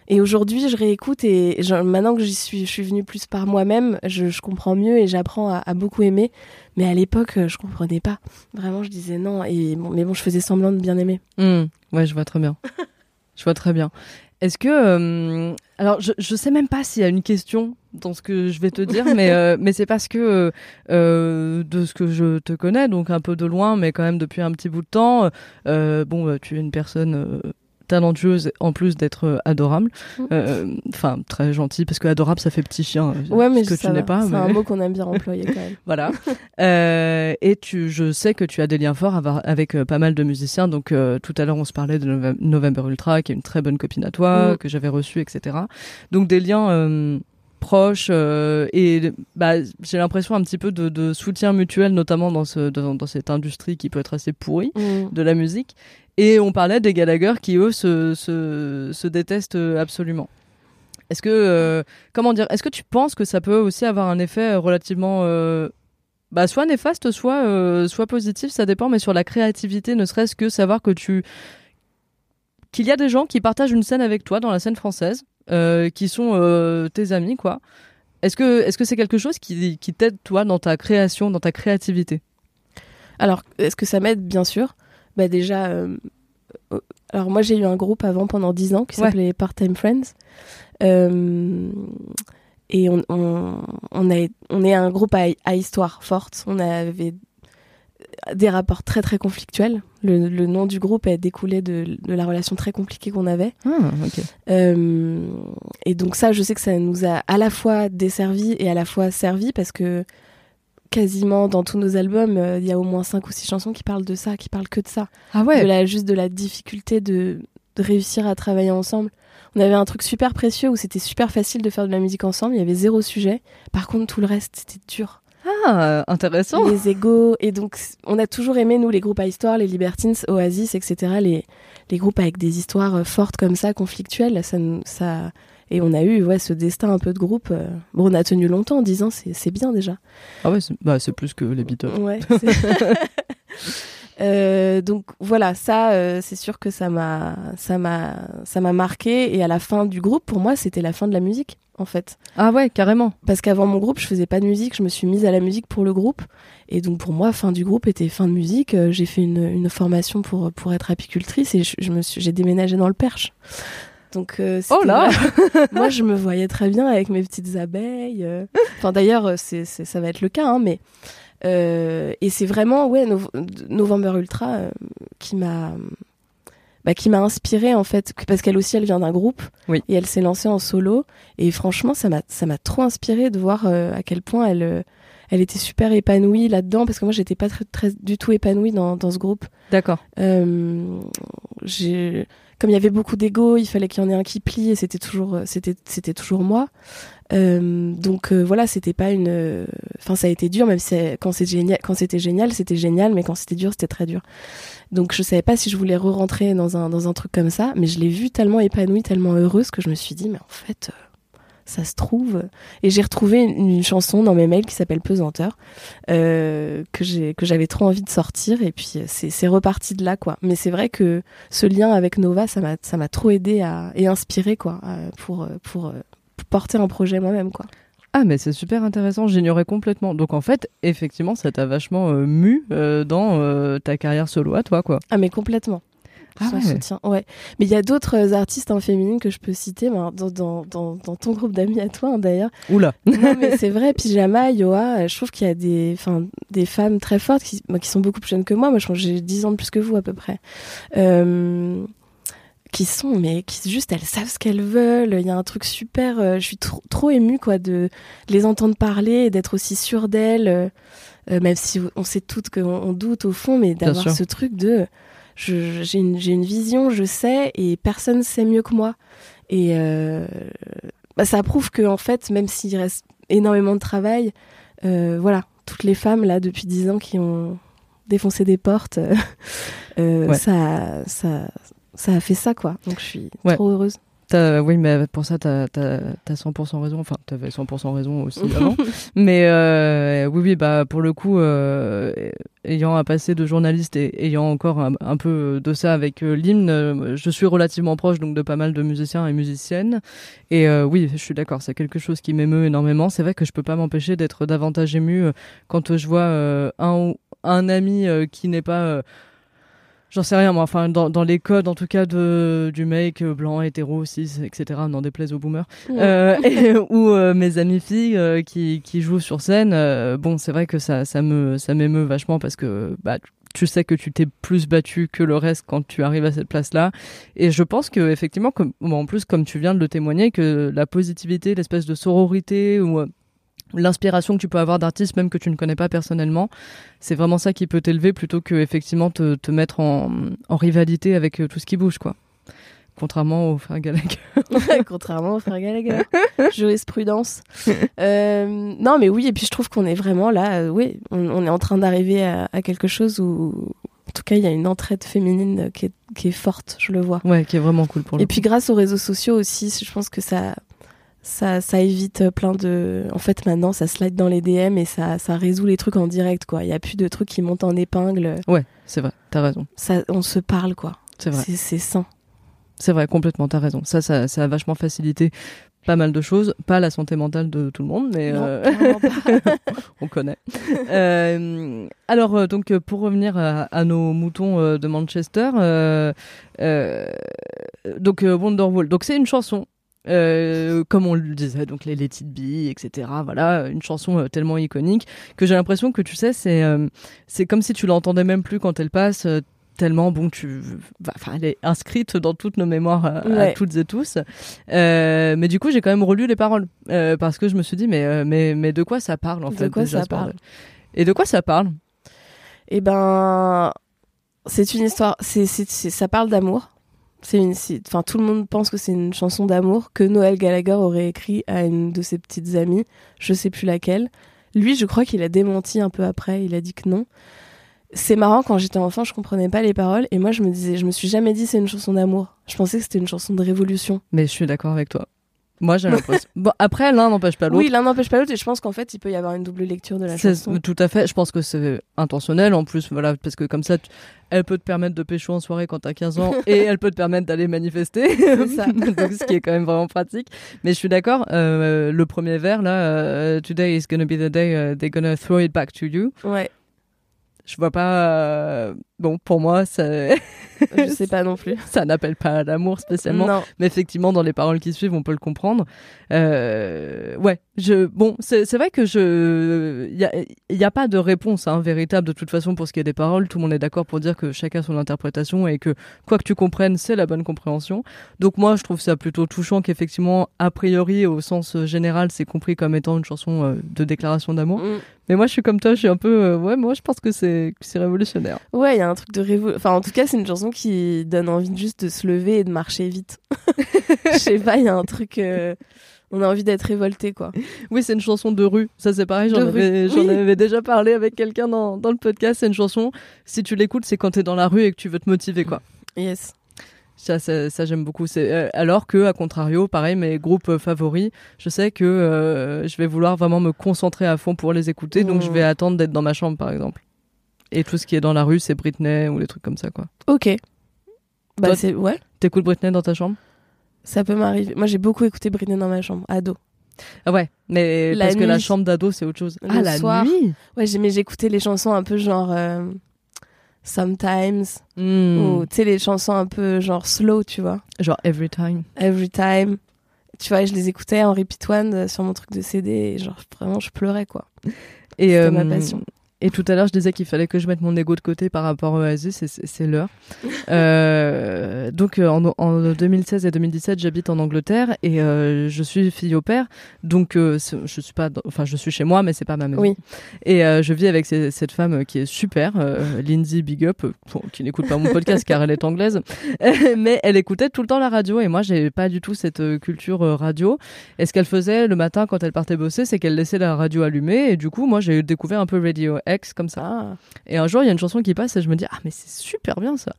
Et aujourd'hui, je réécoute et je- maintenant que j'y suis, je suis venue plus par moi-même, je, je comprends mieux et j'apprends à, à beaucoup aimer. Mais à l'époque, euh, je comprenais pas. Vraiment, je disais non. Et bon, mais bon, je faisais semblant de bien aimer. Hmm, ouais, je vois très bien. je vois très bien. Est-ce que... euh, alors, je, je sais même pas s'il y a une question dans ce que je vais te dire, mais, euh, mais c'est parce que euh, de ce que je te connais, donc un peu de loin, mais quand même depuis un petit bout de temps, bon, euh, tu es une personne... talentueuse en plus d'être euh, adorable Mm. Euh, enfin très gentil parce que adorable ça fait petit chien euh, Ouais, mais que tu n'es pas C'est mais- un mot qu'on aime bien employer quand même. Voilà. Euh, et tu, je sais que tu as des liens forts avec euh, pas mal de musiciens. Donc tout à l'heure, on se parlait de Nove- November Ultra, qui est une très bonne copine à toi, Mm. que j'avais reçue, etc. Donc des liens proches euh, et bah, j'ai l'impression un petit peu de, de soutien mutuel, notamment dans, ce, dans, dans cette industrie qui peut être assez pourrie Mm. de la musique. Et on parlait des Gallagher qui, eux, se, se, se détestent absolument. Est-ce que, euh, comment dire, est-ce que tu penses que ça peut aussi avoir un effet relativement, euh, bah, soit néfaste, soit, euh, soit positif, ça dépend, mais sur la créativité, ne serait-ce que savoir que tu, qu'il y a des gens qui partagent une scène avec toi dans la scène française, euh, qui sont euh, tes amis, quoi. Est-ce que, est-ce que c'est quelque chose qui, qui t'aide, toi, dans ta création, dans ta créativité? Alors, est-ce que ça m'aide? Bien sûr. Bah déjà, euh, euh, alors moi j'ai eu un groupe avant pendant 10 ans qui Ouais. s'appelait Part-Time Friends. Euh, et on, on, on, a, on est un groupe à, à histoire forte. On avait des rapports très très conflictuels. Le, le nom du groupe est découlé de, de la relation très compliquée qu'on avait. Ah. Euh, et donc ça, je sais que ça nous a à la fois desservi et à la fois servi parce que quasiment dans tous nos albums, euh, il y a au moins cinq ou six chansons qui parlent de ça, qui parlent que de ça, Ah ouais. de la juste de la difficulté de, de réussir à travailler ensemble. On avait un truc super précieux où c'était super facile de faire de la musique ensemble, il y avait zéro sujet. Par contre, tout le reste, c'était dur. Ah, intéressant. Les égaux. Et donc, on a toujours aimé, nous, les groupes à histoire, les Libertines, Oasis, etc. Les, les groupes avec des histoires euh, fortes comme ça, conflictuelles. Ça... Et on a eu ouais, ce destin un peu de groupe. euh. Bon, on a tenu longtemps, 10 ans, c'est c'est bien déjà. Ah ouais, c'est bah, c'est plus que les Beatles. Ouais. Euh, donc voilà, ça, euh, c'est sûr que ça m'a, ça m'a, ça m'a marqué. Et à la fin du groupe, pour moi, c'était la fin de la musique, en fait. Ah ouais, carrément. Parce qu'avant mon groupe, je faisais pas de musique, je me suis mise à la musique pour le groupe. Et donc pour moi, fin du groupe était fin de musique. Euh, J'ai fait une, une formation pour, pour être apicultrice et je, je me suis, j'ai déménagé dans le Perche. Donc euh, Oh là. Moi, je me voyais très bien avec mes petites abeilles. euh. Enfin d'ailleurs, euh, c'est, c'est- ça va être le cas, hein, mais euh, et c'est vraiment ouais Nov- November Ultra euh, qui m'a bah, qui m'a inspirée en fait parce qu'elle aussi elle vient d'un groupe Oui. et elle s'est lancée en solo et franchement ça m'a ça m'a trop inspirée de voir à quel point elle elle était super épanouie là-dedans parce que moi j'étais pas très, très du tout épanouie dans, dans ce groupe D'accord. euh, j'ai comme il y avait beaucoup d'ego, il fallait qu'il y en ait un qui plie et c'était toujours euh, c'était c'était toujours moi. Euh, donc euh, voilà, c'était pas une euh, enfin ça a été dur même si c'est- quand c'est génial quand c'était génial, c'était génial mais quand c'était dur, c'était très dur. Donc je savais pas si je voulais re-rentrer dans un dans un truc comme ça, mais je l'ai vue tellement épanouie, tellement heureuse que je me suis dit mais en fait euh, ça se trouve. Et j'ai retrouvé une, une chanson dans mes mails qui s'appelle Pesanteur euh, que j'ai que j'avais trop envie de sortir. Et puis euh, c'est reparti de là quoi. Mais c'est vrai que ce lien avec Nova ça m'a ça m'a trop aidé à et inspiré quoi euh, pour pour, pour porter un projet moi-même quoi. Ah mais c'est super intéressant, j'ignorais complètement. Donc en fait, effectivement, ça t'a vachement euh, mu euh, dans euh, ta carrière solo à toi, quoi. ah mais complètement Ah Sans ouais. soutien, ouais. Mais il y a d'autres euh, artistes en féminine que je peux citer, ben, dans, dans, dans, dans ton groupe d'amis à toi hein, d'ailleurs. Oula. Non, mais c'est vrai, Pyjama, Yoa, euh, je trouve qu'il y a des, des femmes très fortes qui, moi, qui sont beaucoup plus jeunes que moi. Moi, je pense que j'ai 10 ans de plus que vous à peu près. Euh, qui sont, mais qui juste, elles savent ce qu'elles veulent. Il y a un truc super. euh, je suis trop, trop émue, quoi, de les entendre parler et d'être aussi sûre d'elles. euh, même si on sait toutes qu'on on doute au fond, mais d'avoir ce truc de. J'ai une, une vision, je sais, et personne sait mieux que moi. Et euh, bah, ça prouve que, en fait, même s'il reste énormément de travail, euh, voilà, toutes les femmes, là, depuis 10 ans, qui ont défoncé des portes, euh, euh, Ouais. ça, ça, ça a fait ça, quoi. Donc, je suis Ouais. trop heureuse. T'as- oui, mais pour ça, t'as as, 100% raison. Enfin, t'avais 100% raison aussi avant. mais euh, oui, oui, bah pour le coup, euh, ayant un passé de journaliste et ayant encore un, un peu de ça avec euh, l'hymne, euh, je suis relativement proche donc de pas mal de musiciens et musiciennes. Et euh, oui, je suis d'accord, c'est quelque chose qui m'émeut énormément. C'est vrai que je peux pas m'empêcher d'être davantage ému euh, quand euh, je vois euh, un un ami euh, qui n'est pas euh, J'en sais rien, moi. Enfin, dans, dans les codes, en tout cas, de, du mec euh, blanc, hétéro, cis, etc., n'en déplaise aux boomers. Euh, et- ou euh, mes amies filles euh, qui, qui jouent sur scène. bon, c'est vrai que ça, ça me, ça m'émeut vachement parce que bah, tu sais que tu t'es plus battu que le reste quand tu arrives à cette place-là. Et je pense que effectivement, comme, en plus, comme tu viens de le témoigner, que la positivité, l'espèce de sororité ou l'inspiration que tu peux avoir d'artistes même que tu ne connais pas personnellement, c'est vraiment ça qui peut t'élever plutôt que effectivement te, te mettre en, en rivalité avec euh, tout ce qui bouge, quoi. Contrairement au frère Gallagher. Contrairement au frère Gallagher. Jurisprudence. Euh, non, mais oui, et puis je trouve qu'on est vraiment là, euh, oui, on, on est en train d'arriver à, à quelque chose où, en tout cas, il y a une entraide féminine qui est, qui est forte, je le vois. Ouais, qui est vraiment cool pour le Et puis grâce aux réseaux sociaux aussi, je pense que ça, ça, ça évite plein de. En fait, maintenant, ça slide dans les DM et ça, ça résout les trucs en direct, quoi. Il y a plus de trucs qui montent en épingle. Ouais, c'est vrai, t'as raison. Ça, on se parle, quoi. C'est vrai. C'est sain. C'est vrai, complètement, t'as raison. Ça, ça, ça a vachement facilité pas mal de choses. Pas la santé mentale de tout le monde, mais Non, euh, on connaît. Euh, alors, euh, donc, euh, pour revenir à, à nos moutons euh, de Manchester, euh, euh, donc euh, Wonderwall. Donc, c'est une chanson. Euh, comme on le disait, donc les Let It Be, etc. Voilà, une chanson euh, tellement iconique que j'ai l'impression que tu sais, c'est euh, c'est comme si tu l'entendais même plus quand elle passe. euh, tellement bon tu enfin elle est inscrite dans toutes nos mémoires euh, à Ouais. toutes et tous Euh, mais du coup j'ai quand même relu les paroles euh, parce que je me suis dit mais euh, mais mais de quoi ça parle en De fait quoi déjà, ça parle? Et de quoi ça parle? Eh ben, c'est une histoire. C'est- ça parle d'amour. C'est une, enfin, tout le monde pense que c'est une chanson d'amour que Noël Gallagher aurait écrit à une de ses petites amies. Je sais plus laquelle. Lui, je crois qu'il a démenti un peu après. Il a dit que non. C'est marrant quand j'étais enfant, je comprenais pas les paroles et moi je me disais, je me suis jamais dit c'est une chanson d'amour. Je pensais que c'était une chanson de révolution. mais je suis d'accord avec toi Moi, j'ai l'impression. bon, après, l'un n'empêche pas l'autre. Oui, l'un n'empêche pas l'autre et je pense qu'en fait, il peut y avoir une double lecture de la chanson. Tout à fait. Je pense que c'est intentionnel en plus, voilà, parce que comme ça, tu- elle peut te permettre de pécho en soirée quand t'as 15 ans et elle peut te permettre d'aller manifester. ça. Donc, ce qui est quand même vraiment pratique. Mais je suis d'accord. euh, le premier vers là, euh, today is gonna be the day uh, they're gonna throw it back to you. Ouais, Je vois pas. euh, Bon, pour moi, ça, je sais pas non plus. ça n'appelle pas à l'amour spécialement. Non. Mais effectivement, dans les paroles qui suivent, on peut le comprendre. Euh, ouais, je, bon, c'est vrai que je, il y a, il y a pas de réponse hein, véritable de toute façon pour ce qui est des paroles. Tout le monde est d'accord pour dire que chacun a son interprétation et que quoi que tu comprennes, c'est la bonne compréhension. Donc moi, je trouve ça plutôt touchant qu'effectivement, a priori, au sens général, c'est compris comme étant une chanson euh, de déclaration d'amour. Mm. Mais moi, je suis comme toi, je suis un peu, euh, ouais, moi, je pense que c'est, révolutionnaire. Ouais, il y a un truc de révo... Enfin, en tout cas, c'est une chanson qui donne envie juste de se lever et de marcher vite. Je sais pas, il y a un truc. euh, On a envie d'être révolté, quoi. Oui, c'est une chanson de rue. Ça, c'est pareil, j'en avais, oui. avais déjà parlé avec quelqu'un dans, dans le podcast. C'est une chanson, si tu l'écoutes, c'est quand t'es dans la rue et que tu veux te motiver, quoi. Yes. Ça, ça, ça, j'aime beaucoup. C'est, euh, alors que, à contrario, pareil, mes groupes euh, favoris, je sais que euh, je vais vouloir vraiment me concentrer à fond pour les écouter, donc je vais attendre d'être dans ma chambre, par exemple. Et tout ce qui est dans la rue, c'est Britney ou les trucs comme ça, quoi. Ok. Bah, c'est. Ouais, T'écoutes Britney dans ta chambre? Ça peut m'arriver. Moi, j'ai beaucoup écouté Britney dans ma chambre, ado. Ah ouais, mais La parce que la chambre d'ado, c'est autre chose. Le ah, la soir. nuit Ouais, mais j'écoutais les chansons un peu genre. euh, Sometimes. Hmm. Ou, tu sais, les chansons un peu genre slow, tu vois. Genre Every Time. Every time. Tu vois, je les écoutais en repeat one euh, sur mon truc de CD et genre vraiment je pleurais quoi. Et, C'était euh, ma passion. Et tout à l'heure, je disais qu'il fallait que je mette mon ego de côté par rapport au Oasis, c'est l'heure. Euh, donc, euh, en, en 2016 et 2017, j'habite en Angleterre et euh, je suis fille au père. Donc, euh, je suis pas, enfin, je suis chez moi, mais c'est pas ma maison. Oui. Et je vis avec cette femme qui est super, Lindsay Big Up, qui n'écoute pas mon podcast car elle est anglaise, mais elle écoutait tout le temps la radio et moi, j'ai pas du tout cette culture radio. Et ce qu'elle faisait le matin quand elle partait bosser, c'est qu'elle laissait la radio allumée et du coup, moi, j'ai découvert un peu Radio Comme ça. Ah. Et un jour, il y a une chanson qui passe et je me dis ah mais c'est super bien ça.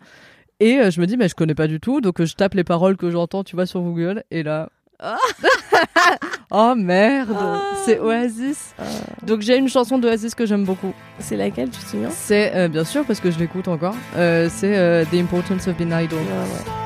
Et euh, je me dis mais je connais pas du tout, donc euh, je tape les paroles que j'entends, tu vois sur Google et là. oh merde, c'est Oasis. Ah. Donc j'ai une chanson d'Oasis que j'aime beaucoup. C'est laquelle, tu te souviens? C'est euh, bien sûr parce que je l'écoute encore. c'est The Importance of Being. Ouais, ouais.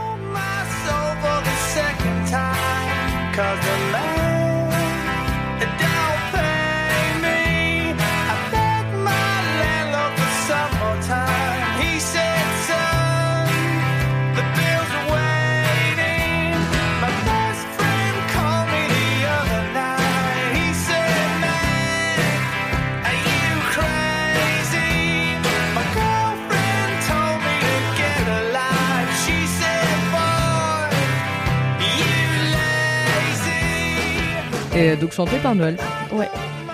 Et euh, donc chanté par Noël. Ouais.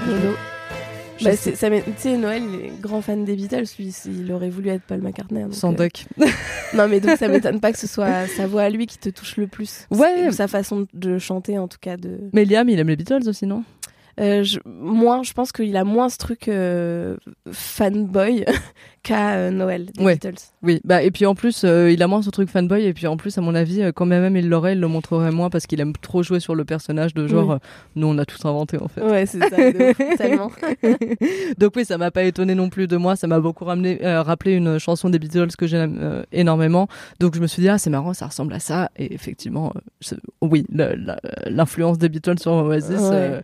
Je Bah, tu sais, Noël, il est grand fan des Beatles, lui, il aurait voulu être Paul McCartney. donc, Sans euh, duck. Non, mais donc ça m'étonne pas que ce soit sa voix à lui qui te touche le plus. Ouais. Ou sa façon de chanter, en tout cas. de. Mais Liam, il aime les Beatles aussi, non? Euh, je, moins, je pense qu'il a moins ce truc euh, fanboy qu'à euh, Noël des Ouais. Beatles. Oui, bah et puis en plus, euh, il a moins ce truc fanboy et puis en plus, à mon avis, quand même il l'aurait, il le montrerait moins parce qu'il aime trop jouer sur le personnage de genre, Oui. nous on a tout inventé en fait. Ouais, c'est ça, de tellement. Donc oui, ça m'a pas étonné non plus de moi, ça m'a beaucoup ramené, rappelé une chanson des Beatles que j'aime énormément. Donc je me suis dit ah c'est marrant, ça ressemble à ça et effectivement, oui, l'influence des Beatles sur Oasis. Ouais.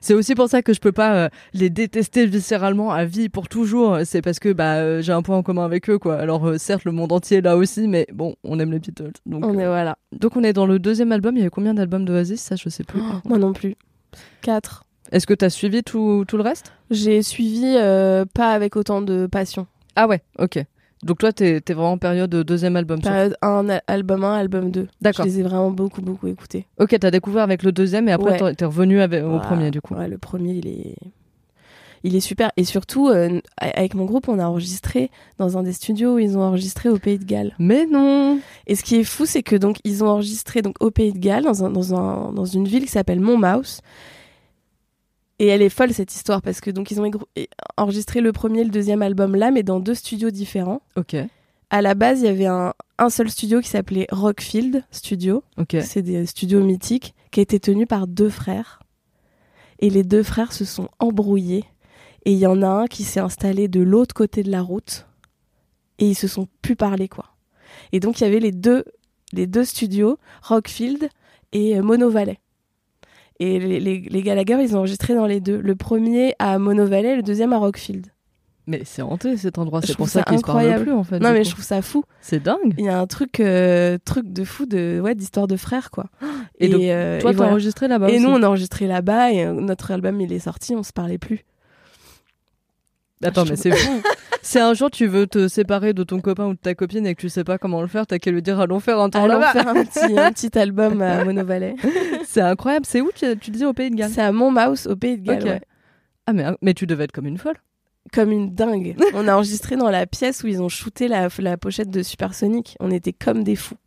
C'est aussi pour ça que je peux pas euh, les détester viscéralement à vie pour toujours. C'est parce que bah euh, j'ai un point en commun avec eux quoi. Alors euh, certes le monde entier est là aussi, mais bon on aime les Beatles. Donc On est voilà. donc on est dans le deuxième album. Il y a combien d'albums d'Oasis? Ça je sais plus. Moi non plus. 4. Est-ce que t'as suivi tout tout le reste? J'ai suivi pas avec autant de passion. Ah ouais, ok. Donc toi t'es es vraiment en période de deuxième album. Période 1, album 1, album 2. Je D'accord. les ai vraiment beaucoup, beaucoup écoutés. Ok, t'as découvert avec le deuxième et après Ouais. t'es- revenu avec- au premier du coup. Ouais, le premier, il est. Il est super. Et surtout, euh, avec mon groupe, on a enregistré dans un des studios où ils ont enregistré au Pays de Galles. Mais non Et ce qui est fou, c'est que donc ils ont enregistré donc au Pays de Galles, dans, un, dans, un, dans une ville qui s'appelle Monmouth. Et elle est folle cette histoire parce que donc ils ont enregistré le premier et le deuxième album là, mais dans deux studios différents. Ok. À la base, il y avait un, un seul studio qui s'appelait Rockfield Studio. Ok. C'est des studios mythiques qui étaient tenus par deux frères. Et les deux frères se sont embrouillés. Et il y en a un qui s'est installé de l'autre côté de la route. Et ils se sont plus parlé, quoi. Et donc, il y avait les deux, les deux studios, Rockfield et Mono Valley. Et les, les, les Gallagher, ils ont enregistré dans les deux. Le premier à Mono Valley, le deuxième à Rockfield. Mais c'est hanté cet endroit, c'est pour ça ça qu'ils se parlent plus en fait. non, mais coup. je trouve ça fou. C'est dingue. Il y a un truc, euh, truc de fou de, ouais, d'histoire de frères, quoi. Et donc, euh, Toi, t'as voilà. enregistré là-bas Et aussi nous, on a enregistré là-bas et euh, notre album, il est sorti, on se parlait plus. Attends, je mais c'est fou. si un jour tu veux te séparer de ton copain ou de ta copine et que tu sais pas comment le faire, t'as qu'à lui dire allons faire un tour Allons là-bas. faire un petit, un petit album à Mono Valley. C'est incroyable. C'est où tu, tu disais au Pays de Galles C'est à Montmouse, au Pays de Galles, ouais. Ah mais, mais tu devais être comme une folle. Comme une dingue. on a enregistré dans la pièce où ils ont shooté la, la pochette de Supersonic. On était comme des fous.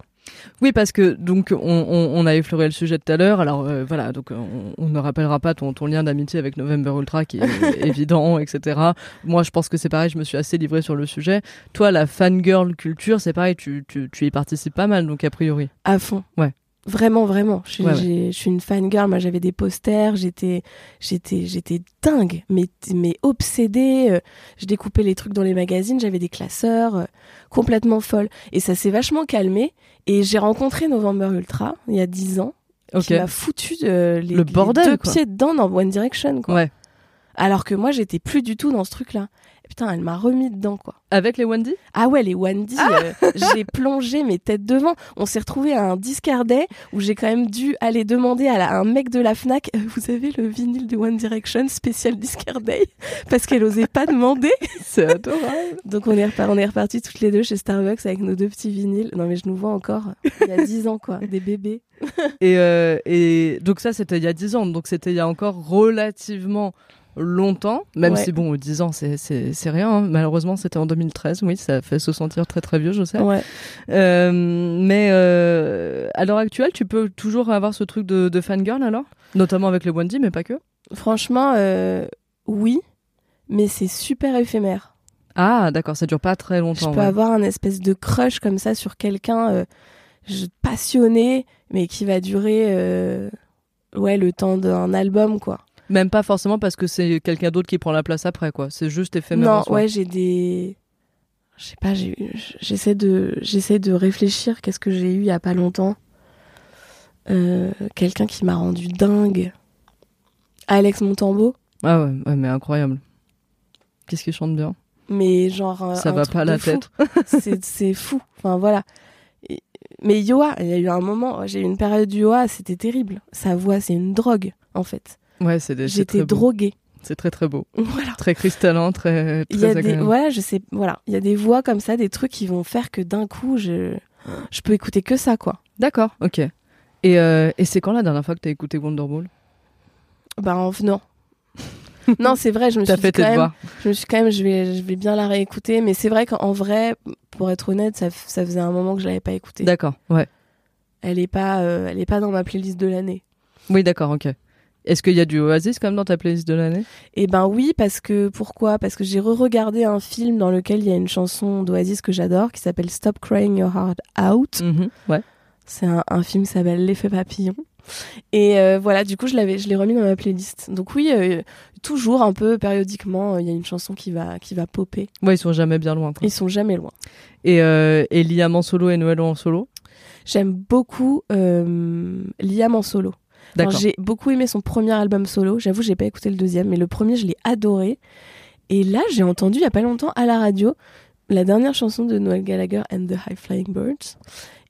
Oui, parce que donc on, on, on a effleuré le sujet tout à l'heure. Alors euh, voilà, donc on, on ne rappellera pas ton, ton lien d'amitié avec November Ultra qui est évident, etc. Moi, je pense que c'est pareil. Je me suis assez livré sur le sujet. Toi, la fangirl culture, c'est pareil. Tu, tu, tu y participes pas mal, donc a priori. À fond. Ouais. Vraiment, vraiment. Je suis, Ouais, ouais. j'ai- je suis une fangirl. Moi, j'avais des posters. J'étais, j'étais, j'étais dingue, mais, mais obsédée. euh, Je découpais les trucs dans les magazines. J'avais des classeurs, euh, complètement folle. Et ça s'est vachement calmé. Et j'ai rencontré November Ultra il y a dix ans. Ok. Qui m'a foutu euh, les, Le les bordel, deux quoi. pieds dedans dans One Direction, quoi. Ouais. Alors que moi, j'étais plus du tout dans ce truc-là. Putain, elle m'a remis dedans, quoi. Avec les Wendy? Ah ouais, les Wandy, Ah euh, j'ai plongé mes têtes devant. On s'est retrouvé à un discardet où j'ai quand même dû aller demander à, la- à un mec de la Fnac, euh, vous avez le vinyle de One Direction spécial discardet? Parce qu'elle osait pas demander. C'est adorable. Donc on est, repar- on est repartis toutes les deux chez Starbucks avec nos deux petits vinyles. Non mais je nous vois encore il y a 10 ans quoi, des bébés. Et, euh, et donc ça, c'était il y a 10 ans. Donc c'était il y a encore relativement longtemps. Même Ouais. si, bon, 10 ans, c'est- rien. hein. Malheureusement, c'était en 2013. Oui, ça fait se sentir très très vieux, je sais. Ouais. Euh, mais euh, à l'heure actuelle, tu peux toujours avoir ce truc de, de fangirl alors? Notamment avec les Wendy, mais pas que. Franchement, euh, oui, mais c'est super éphémère. Ah, d'accord, ça dure pas très Je longtemps. peux ouais. avoir un espèce de crush comme ça sur quelqu'un je- passionné, mais qui va durer ouais, le temps d'un album, quoi. Même pas forcément parce que c'est quelqu'un d'autre qui prend la place après, quoi. C'est juste éphémère. en non, soi. ouais, j'ai des. Je sais pas, j'essaie de, j'essaie de réfléchir. Qu'est-ce que j'ai eu il y a pas longtemps Euh, Quelqu'un qui m'a rendu dingue. Alex Montambeau, Ah ouais, ouais, mais incroyable. Qu'est-ce qu'il chante bien mais genre. euh, Ça un va truc pas à la tête. c'est c'est fou. Enfin voilà. Et- mais Yoa, il y a eu un moment, j'ai eu une période Yoa, c'était terrible. Sa voix, c'est une drogue en fait. Ouais, c'est des- c'est J'étais droguée. C'est très très beau. Voilà. Très cristallin, très, Il y a des voilà, je sais voilà, il y a des voix comme ça, des trucs qui vont faire que d'un coup je je peux écouter que ça quoi. D'accord, ok. Et, euh, et c'est quand la dernière fois que t'as écouté Wonderwall Bah en venant. non, c'est vrai, je me suis fait dit quand même, devoirs. je me suis quand même je vais je vais bien la réécouter, mais c'est vrai qu'en vrai pour être honnête, ça, ça faisait un moment que je l'avais pas écoutée. D'accord, ouais. Elle est pas euh, elle est pas dans ma playlist de l'année. Oui, d'accord, ok. Est-ce qu'il y a du Oasis quand même dans ta playlist de l'année? Eh ben oui, parce que pourquoi? Parce que j'ai re-regardé un film dans lequel il y a une chanson d'Oasis que j'adore qui s'appelle Stop Crying Your Heart Out. Mhm, Ouais. C'est un, un film qui s'appelle L'effet papillon. Et euh, voilà, du coup, je l'avais, je l'ai remis dans ma playlist. Donc oui, euh, toujours un peu périodiquement, euh, il y a une chanson qui va, qui va popper. Ouais, ils sont jamais bien loin. Ils sont jamais loin. Et, et Liam en solo et Noël en solo? J'aime beaucoup Liam en solo. J'ai beaucoup aimé son premier album solo. J'avoue, j'ai pas écouté le deuxième, mais le premier, je l'ai adoré. Et là, j'ai entendu il y a pas longtemps à la radio la dernière chanson de Noel Gallagher and the High Flying Birds.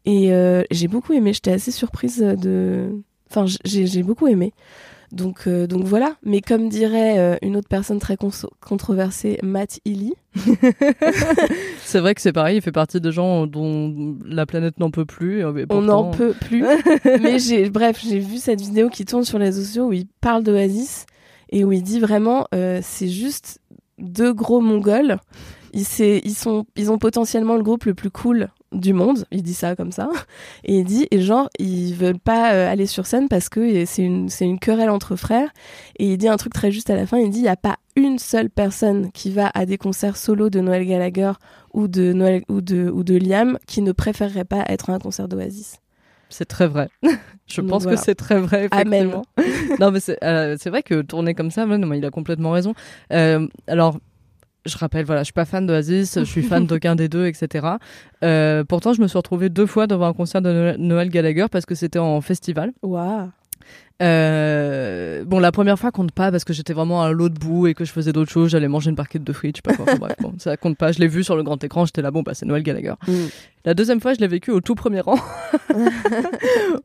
Et euh, j'ai beaucoup aimé. J'étais assez surprise de. Enfin, j'ai beaucoup aimé. Donc, euh, donc voilà. Mais comme dirait euh, une autre personne très controversée, Matt Healy, C'est vrai que c'est pareil, il fait partie des gens dont la planète n'en peut plus. on n'en peut plus. Mais j'ai, bref, j'ai vu cette vidéo qui tourne sur les réseaux sociaux où il parle d'Oasis et où il dit vraiment, euh, c'est juste deux gros mongols. Ils, ils, sont, ils ont potentiellement le groupe le plus cool du monde. Il dit ça comme ça. Et il dit, et genre, ils veulent pas euh, aller sur scène parce que c'est une, c'est une querelle entre frères. Et il dit un truc très juste à la fin. Il dit, il n'y a pas une seule personne qui va à des concerts solo de Noël Gallagher ou de Noël ou de ou de Liam qui ne préférerait pas être à un concert d'Oasis. C'est très vrai. Je pense voilà. que c'est très vrai, Amen. non, mais c'est euh, c'est vrai que tourner comme ça, ouais, non, mais il a complètement raison. Euh, alors, je rappelle, voilà, je suis pas fan d'Oasis, je suis fan d'aucun des deux, etc. Euh, pourtant, je me suis retrouvée deux fois devant un concert de Noël- Gallagher parce que c'était en festival. Waouh. Euh, bon, la première fois compte pas parce que j'étais vraiment à l'autre bout et que je faisais d'autres choses. J'allais manger une barquette de frites, je sais pas quoi. Enfin, bref, bon, ça compte pas. Je l'ai vu sur le grand écran. J'étais là, bon, bah, c'est Noël Gallagher. Mm. La deuxième fois, je l'ai vécu au tout premier rang,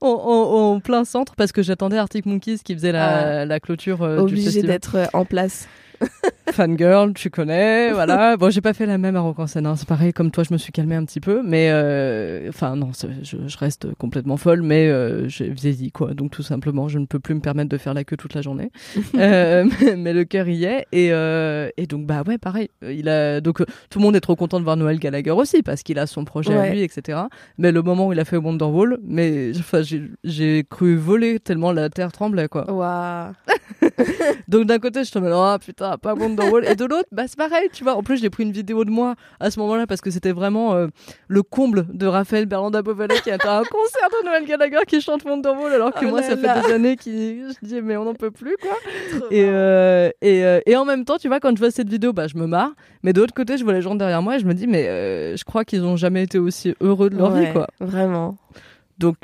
en, en- en plein centre, parce que j'attendais Arctic Monkeys qui faisait la, la clôture euh, du Obligé festival. d'être euh, en place. Fangirl, tu connais, voilà. Bon, j'ai pas fait la même à Rock en scène. hein. C'est pareil, comme toi, je me suis calmée un petit peu, mais euh, enfin non, je, je reste complètement folle, mais euh, j'ai vieilli quoi. Donc tout simplement, je ne peux plus me permettre de faire la queue toute la journée. Euh, mais, mais le cœur y est, et, euh, et donc bah ouais, pareil. Il a donc tout le monde est trop content de voir Noël Gallagher aussi parce qu'il a son projet à lui, etc. Mais le moment où il a fait Wonderwall, mais enfin j'ai j'ai cru voler tellement la terre tremblait quoi. Waouh. Donc d'un côté, je te mets oh putain, pas Wonderwall. Et de l'autre, bah c'est pareil, tu vois. En plus, j'ai pris une vidéo de moi à ce moment-là parce que c'était vraiment euh, le comble de Raphaël Berlanda Bovalet qui était à un concert de Noël Gallagher qui chante Wonderwall alors que Oh moi, là ça là. fait des années qui je dis mais on n'en peut plus quoi. Et, euh, et, euh, et en même temps, tu vois, quand je vois cette vidéo, bah je me marre. Mais de l'autre côté, je vois les gens derrière moi et je me dis mais je crois qu'ils ont jamais été aussi heureux de leur vie quoi. Vraiment. Donc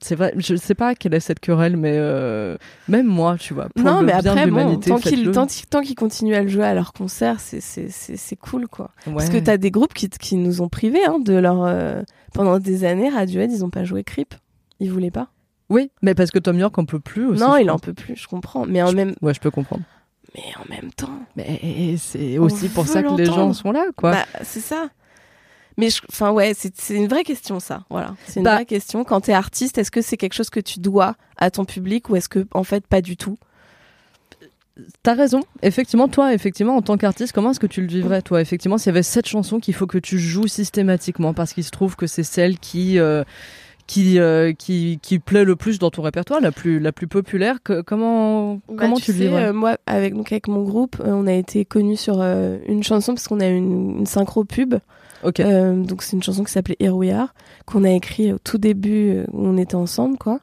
c'est vrai, je sais pas quelle est cette querelle, mais euh, même moi, tu vois. Pour non, le mais après, de bon, tant qu'ils tant, continuent à le jouer à leur concert, c'est cool, quoi. Parce que t'as des groupes qui, qui nous ont privés hein, de leur. euh, Pendant des années, Radiohead, ils ont pas joué Creep. Ils voulaient pas. Oui, mais parce que Tom York en peut plus aussi. non, je il crois. en peut plus, je comprends. Mais en même, Ouais, je peux comprendre. mais en même temps, Mais c'est aussi pour ça que les gens sont là, quoi. bah, c'est ça. Mais je- enfin ouais, c'est une vraie question ça. Voilà, c'est une Bah- vraie question. Quand t'es artiste, est-ce que c'est quelque chose que tu dois à ton public ou est-ce que en fait pas du tout? T'as raison. Effectivement, toi, effectivement, en tant qu'artiste, comment est-ce que tu le vivrais, toi? Effectivement, s'il y avait cette chanson qu'il faut que tu joues systématiquement parce qu'il se trouve que c'est celle qui. euh, qui, euh, qui, qui plaît le plus dans ton répertoire, la plus, la plus populaire, que, comment, Bah, comment tu, le sais, vivrais? euh, Moi, avec, donc, avec mon groupe, euh, on a été connus sur euh, une chanson parce qu'on a une, une synchro pub. Euh, donc c'est une chanson qui s'appelait Here We Are, qu'on a écrit au tout début euh, où on était ensemble, quoi.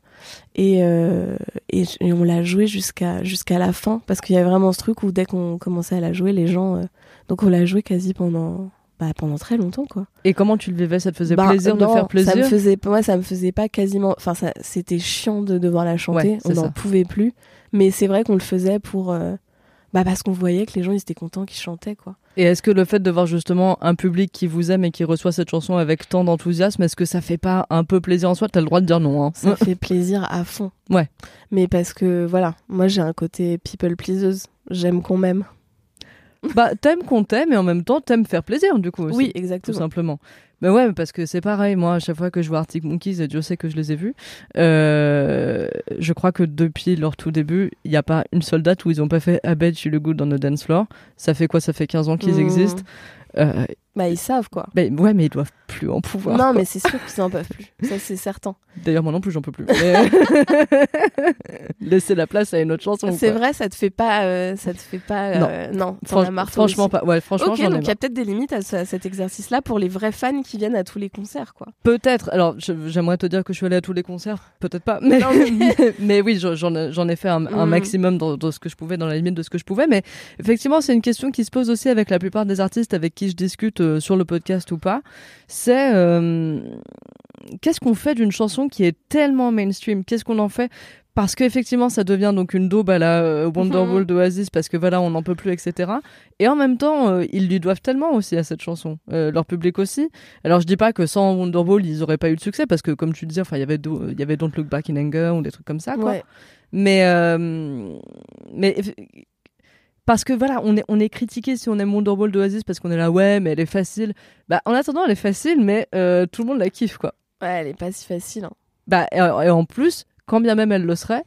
Et, euh, et, et on l'a joué jusqu'à jusqu'à la fin parce qu'il y avait vraiment ce truc où dès qu'on commençait à la jouer, les gens. euh, donc on l'a joué quasi pendant bah, pendant très longtemps, quoi. Et comment tu le vivais? Ça te faisait Bah, plaisir de faire plaisir? Ça me faisait, moi, ça me faisait pas quasiment. Enfin, ça, c'était chiant de devoir la chanter. Ouais, on n'en pouvait plus. Mais c'est vrai qu'on le faisait pour. euh, bah, parce qu'on voyait que les gens, ils étaient contents qu'ils chantaient, quoi. Et est-ce que le fait de voir justement un public qui vous aime et qui reçoit cette chanson avec tant d'enthousiasme, est-ce que ça fait pas un peu plaisir en soi? T'as le droit de dire non. Hein. Ça fait plaisir à fond. Ouais. Mais parce que, voilà, moi, j'ai un côté people pleaseuse. J'aime qu'on m'aime. bah, t'aimes qu'on t'aime et en même temps t'aimes faire plaisir, du coup. Aussi. Oui, tout exactement. simplement. Mais ouais, parce que c'est pareil, moi, à chaque fois que je vois Arctic Monkeys, et Dieu sait que je les ai vus, euh, je crois que depuis leur tout début, il n'y a pas une seule date où ils n'ont pas fait I bet you look good on the dance floor. Ça fait quoi? Ça fait 15 ans qu'ils Mmh. existent. Euh, Bah, ils savent, quoi. ben, ouais, mais ils doivent plus en pouvoir. non, quoi. mais c'est sûr qu'ils en peuvent plus. Ça, c'est certain. D'ailleurs, moi non plus, j'en peux plus. Mais- Laissez la place à une autre chanson. C'est vrai, ça te fait pas. euh, ça te fait pas. euh, non, Franch- as marre, franchement pas. Ouais, franchement, Ok, donc il y a peut-être des limites à, ce- à cet exercice-là pour les vrais fans qui viennent à tous les concerts, quoi. Peut-être. Alors, j'aimerais te dire que je suis allée à tous les concerts. Peut-être pas. Mais, Non, mais- mais oui, j'en- ai- fait un, un Mhm. maximum dans, dans ce que je pouvais, dans la limite de ce que je pouvais. Mais effectivement, c'est une question qui se pose aussi avec la plupart des artistes avec qui je discute euh, sur le podcast ou pas. C'est euh, qu'est-ce qu'on fait d'une chanson qui est tellement mainstream? Qu'est-ce qu'on en fait? Parce qu'effectivement, ça devient donc une daube à la euh, Wonderwall Mhm. d'Oasis parce que voilà, on n'en peut plus, etc. Et en même temps, euh, ils lui doivent tellement aussi à cette chanson, euh, leur public aussi. Alors je dis pas que sans Wonderwall, ils auraient pas eu de succès parce que comme tu disais, enfin il y avait il y avait Don't Look Back in Anger ou des trucs comme ça quoi. Ouais. Mais euh, mais parce que voilà, on est on est critiqué si on aime Wonderwall d'Oasis parce qu'on est là ouais, mais elle est facile. Bah en attendant, elle est facile mais euh, tout le monde la kiffe quoi. Ouais, elle est pas si facile. hein. Bah et, et en plus, quand bien même elle le serait,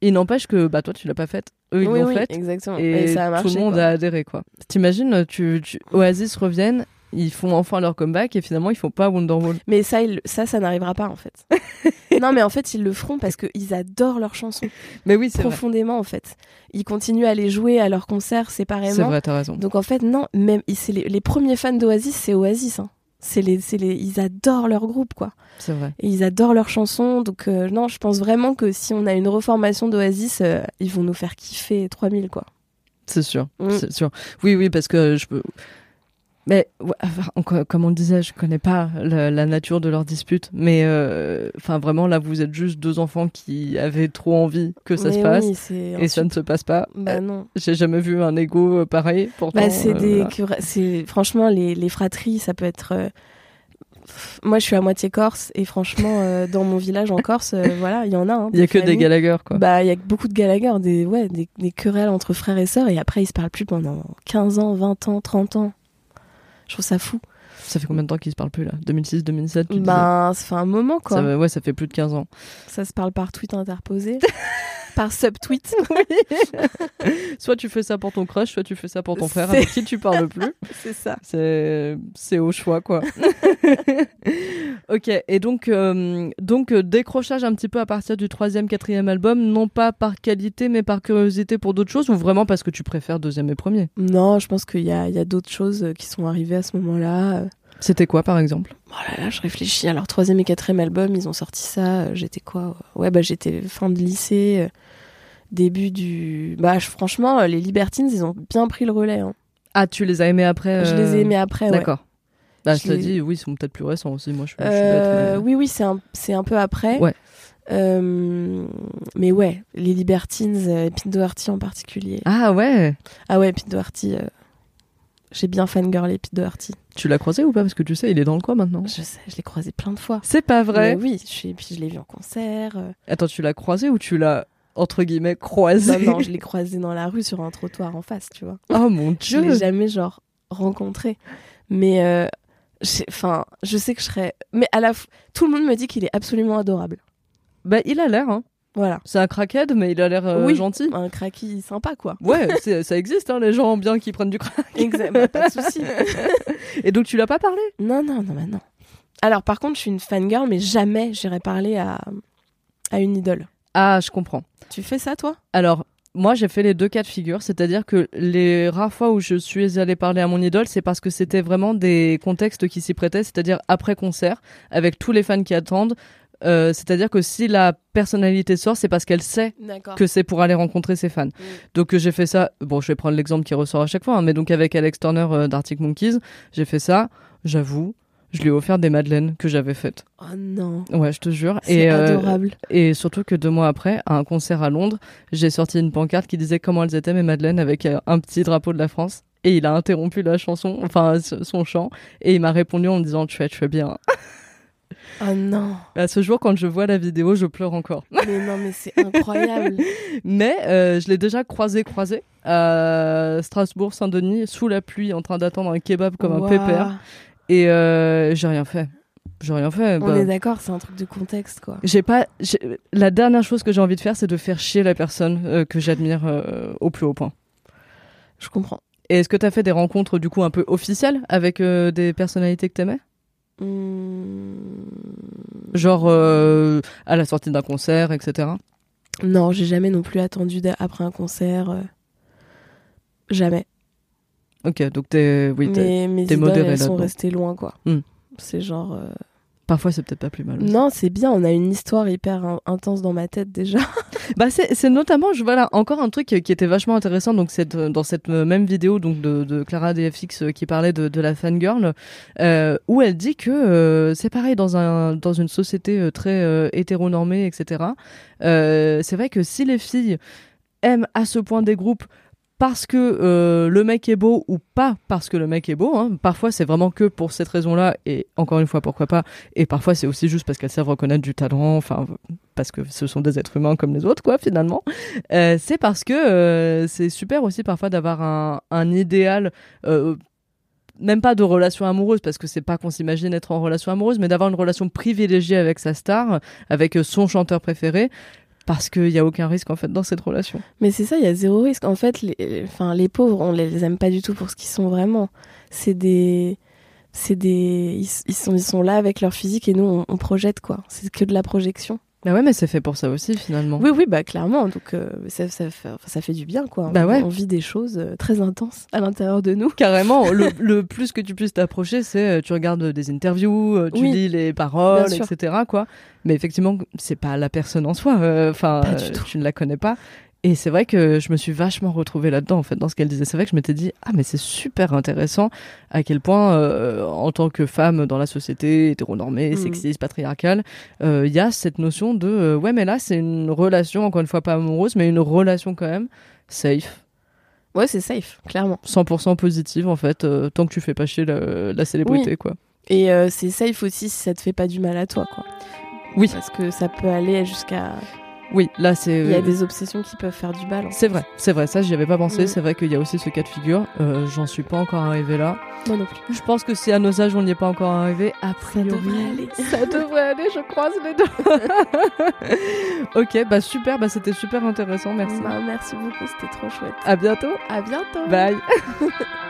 il n'empêche que bah toi tu l'as pas faite, eux ils oui, l'ont oui, faite exactement. et, Et, ça a marché. tout le monde quoi. a adhéré quoi. T'imagines, tu, tu Oasis reviennent Ils font enfin leur comeback et finalement ils font pas Wonderwall. Mais ça, ça, ça n'arrivera pas en fait. non, mais en fait, ils le feront parce qu'ils adorent leurs chansons Mais oui, c'est vrai. profondément en fait. Ils continuent à les jouer à leurs concerts séparément. C'est vrai, t'as raison. Donc en fait, non, même les, les premiers fans d'Oasis, c'est Oasis. hein. C'est les, c'est les, ils adorent leur groupe quoi. C'est vrai. Et ils adorent leurs chansons. Donc euh, non, je pense vraiment que si on a une reformation d'Oasis, euh, ils vont nous faire kiffer 3000 quoi. C'est sûr, Mm. c'est sûr. Oui, oui, parce que je peux. Mais enfin, comme on le disait, je connais pas la, la nature de leur dispute, mais euh, enfin vraiment là, vous êtes juste deux enfants qui avaient trop envie que ça se Mais passe oui, et ça ne se passe pas. Bah Euh, non. J'ai jamais vu un ego euh, pareil. Pourtant, Bah, c'est des, voilà. querelles- c'est franchement les, les fratries, ça peut être. Moi, je suis à moitié corse et franchement, dans mon village en Corse, voilà, il y en a. hein, Il y a que des. Gallagher quoi. Bah, il y a beaucoup de Gallagher, des ouais, des, des querelles entre frères et sœurs et après ils se parlent plus pendant 15 ans, 20 ans, 30 ans. Je trouve ça fou. Ça fait combien de temps qu'ils se parlent plus là? 2006, 2007 tu Ben, ça fait un moment quoi. ça, Ça, Ouais, ça fait plus de 15 ans. se parle par tweet interposé, par subtweet. Soit tu fais ça pour ton crush, soit tu fais ça pour ton frère avec qui tu parles plus. c'est ça. C'est au choix quoi. ok et donc euh, donc euh, décrochage un petit peu à partir du troisième quatrième album non pas par qualité mais par curiosité pour d'autres choses ou vraiment parce que tu préfères deuxième et premier? Non, je pense qu'il y a, il y a d'autres choses qui sont arrivées à ce moment-là. C'était quoi par exemple? Oh là là, je réfléchis. Alors, troisième et quatrième album, ils ont sorti ça. euh, J'étais quoi? Ouais, bah j'étais fin de lycée, euh, début du. Bah, je- franchement, euh, les Libertines, ils ont bien pris le relais. hein. Ah tu les as aimés après Je les ai aimés après, ouais. D'accord. Bah Je je les- dis oui ils sont peut-être plus récents aussi moi je, je suis bête, mais- Oui, oui, c'est un, c'est un peu après. Ouais. Euh, mais ouais, les Libertines, et Pete Doherty en particulier. Ah ouais Ah ouais, Pete Doherty. J'ai bien fangirlé Pete Doherty. Tu l'as croisé ou pas parce que tu sais il est dans le coin maintenant. Je sais, je l'ai croisé plein de fois. C'est pas vrai. Mais oui, je suis- puis je l'ai vu en concert. euh. Attends tu l'as croisé ou tu l'as entre guillemets croisé Non, non, je l'ai croisé dans la rue sur un trottoir en face, tu vois. Oh mon Je dieu l'ai jamais, genre, rencontré. Mais, euh, j'ai- enfin, je sais que je serais. Mais à la f- tout le monde me dit qu'il est absolument adorable. Bah il a l'air hein. Voilà. C'est un crackhead, mais il a l'air euh, Oui. gentil. Un cracky sympa, quoi. Ouais, ça existe, hein, les gens bien qui prennent du crack. Exactement, pas de souci. Et donc tu l'as pas parlé? Non, non, non, bah non. Alors, par contre, je suis une fangirl, mais jamais j'irai parler à, à une idole. Ah, je comprends. Tu fais ça, toi? Alors, moi, j'ai fait les deux cas de figure, c'est-à-dire que les rares fois où je suis allée parler à mon idole, c'est parce que c'était vraiment des contextes qui s'y prêtaient, c'est-à-dire après concert, avec tous les fans qui attendent. Euh, c'est-à-dire que si la personnalité sort, c'est parce qu'elle sait que c'est pour aller rencontrer ses fans. Donc euh, j'ai fait ça. Bon, je vais prendre l'exemple qui ressort à chaque fois, hein, mais donc avec Alex Turner euh, d'Arctic Monkeys, j'ai fait ça. J'avoue, je lui ai offert des madeleines que j'avais faites. Oh non. Ouais, je te jure. C'est Et, euh, adorable. et surtout que deux mois après, à un concert à Londres, j'ai sorti une pancarte qui disait comment elles étaient mes madeleines avec euh, un petit drapeau de la France. Et il a interrompu la chanson, enfin son chant, et il m'a répondu en me disant tu fais, tu fais bien. Oh non. À ce jour, quand je vois la vidéo, je pleure encore. Mais non, mais c'est incroyable. Mais euh, je l'ai déjà croisé, croisé à Strasbourg, Saint-Denis, sous la pluie, en train d'attendre un kebab comme un pépère. Et euh, j'ai rien fait. J'ai rien fait. On bah. est d'accord, c'est un truc de contexte, quoi. J'ai pas. La dernière chose que j'ai envie de faire, c'est de faire chier la personne euh, que j'admire au plus haut point. Je comprends. Et est-ce que tu as fait des rencontres du coup un peu officielles avec des personnalités que t'aimais? Hmm. Genre euh, à la sortie d'un concert, etc. Non, j'ai jamais non plus attendu après un concert. euh, Jamais. Ok, donc t'es. Oui, Mais mes modéré elles sont restées loin, quoi. Hmm. C'est genre. euh, parfois c'est peut-être pas plus mal. aussi. Non, c'est bien, on a une histoire hyper in- intense dans ma tête déjà. Bah c'est notamment je voilà encore un truc qui était vachement intéressant donc c'est dans cette même vidéo donc de, de Clara DFX euh, qui parlait de, de la fangirl euh, où elle dit que euh, c'est pareil dans un dans une société euh, très euh, hétéronormée etc. Euh, c'est vrai que si les filles aiment à ce point des groupes parce que euh, le mec est beau ou pas parce que le mec est beau. Hein. Parfois, c'est vraiment que pour cette raison-là, et encore une fois, pourquoi pas. Et parfois, c'est aussi juste parce qu'elles savent reconnaître du talent, enfin, parce que ce sont des êtres humains comme les autres, quoi, finalement. Euh, c'est parce que euh, c'est super aussi parfois d'avoir un, un idéal. même pas de relation amoureuse parce que c'est pas qu'on s'imagine être en relation amoureuse mais d'avoir une relation privilégiée avec sa star avec son chanteur préféré parce qu'il y a aucun risque en fait dans cette relation Mais c'est ça, il y a zéro risque. En fait, les, enfin, les pauvres, on les aime pas du tout pour ce qu'ils sont vraiment. C'est des. c'est des, ils, ils sont, ils sont là avec leur physique et nous on, on projette quoi. C'est que de la projection. Bah ouais, mais c'est fait pour ça aussi finalement. Oui, oui, bah clairement. Donc euh, ça, ça, fait, ça fait du bien quoi. Bah On- ouais. On vit des choses euh, très intenses à l'intérieur de nous. Carrément, le, le plus que tu puisses t'approcher, c'est euh, tu regardes des interviews, euh, tu Oui. lis les paroles, etc. Quoi. Mais effectivement, c'est pas la personne en soi. euh, Enfin, tu ne la connais pas. Et c'est vrai que je me suis vachement retrouvée là-dedans, en fait, dans ce qu'elle disait. C'est vrai que je m'étais dit, ah, mais c'est super intéressant à quel point, euh, en tant que femme dans la société hétéronormée, Mhm. sexiste, patriarcale, euh, il y a cette notion de, euh, ouais, mais là, c'est une relation, encore une fois, pas amoureuse, mais une relation quand même safe. Ouais, c'est safe, clairement. 100% positive en fait, tant que tu fais pas chier la, la célébrité quoi. Et c'est safe aussi si ça te fait pas du mal à toi quoi. Oui. Parce que ça peut aller jusqu'à. Oui, là c'est. Il y a des obsessions qui peuvent faire du mal. en C'est vrai, c'est vrai, ça j'y avais pas pensé, Mm. c'est vrai qu'il y a aussi ce cas de figure, Euh, j'en suis pas encore arrivé là. Moi non plus. Je pense que si à nos âges on n'y est pas encore arrivé, a priori. devrait aller. Ça devrait aller, je croise les deux. ok, bah super, bah c'était super intéressant, merci. Bah, merci beaucoup, c'était trop chouette. À bientôt, À bientôt. bye.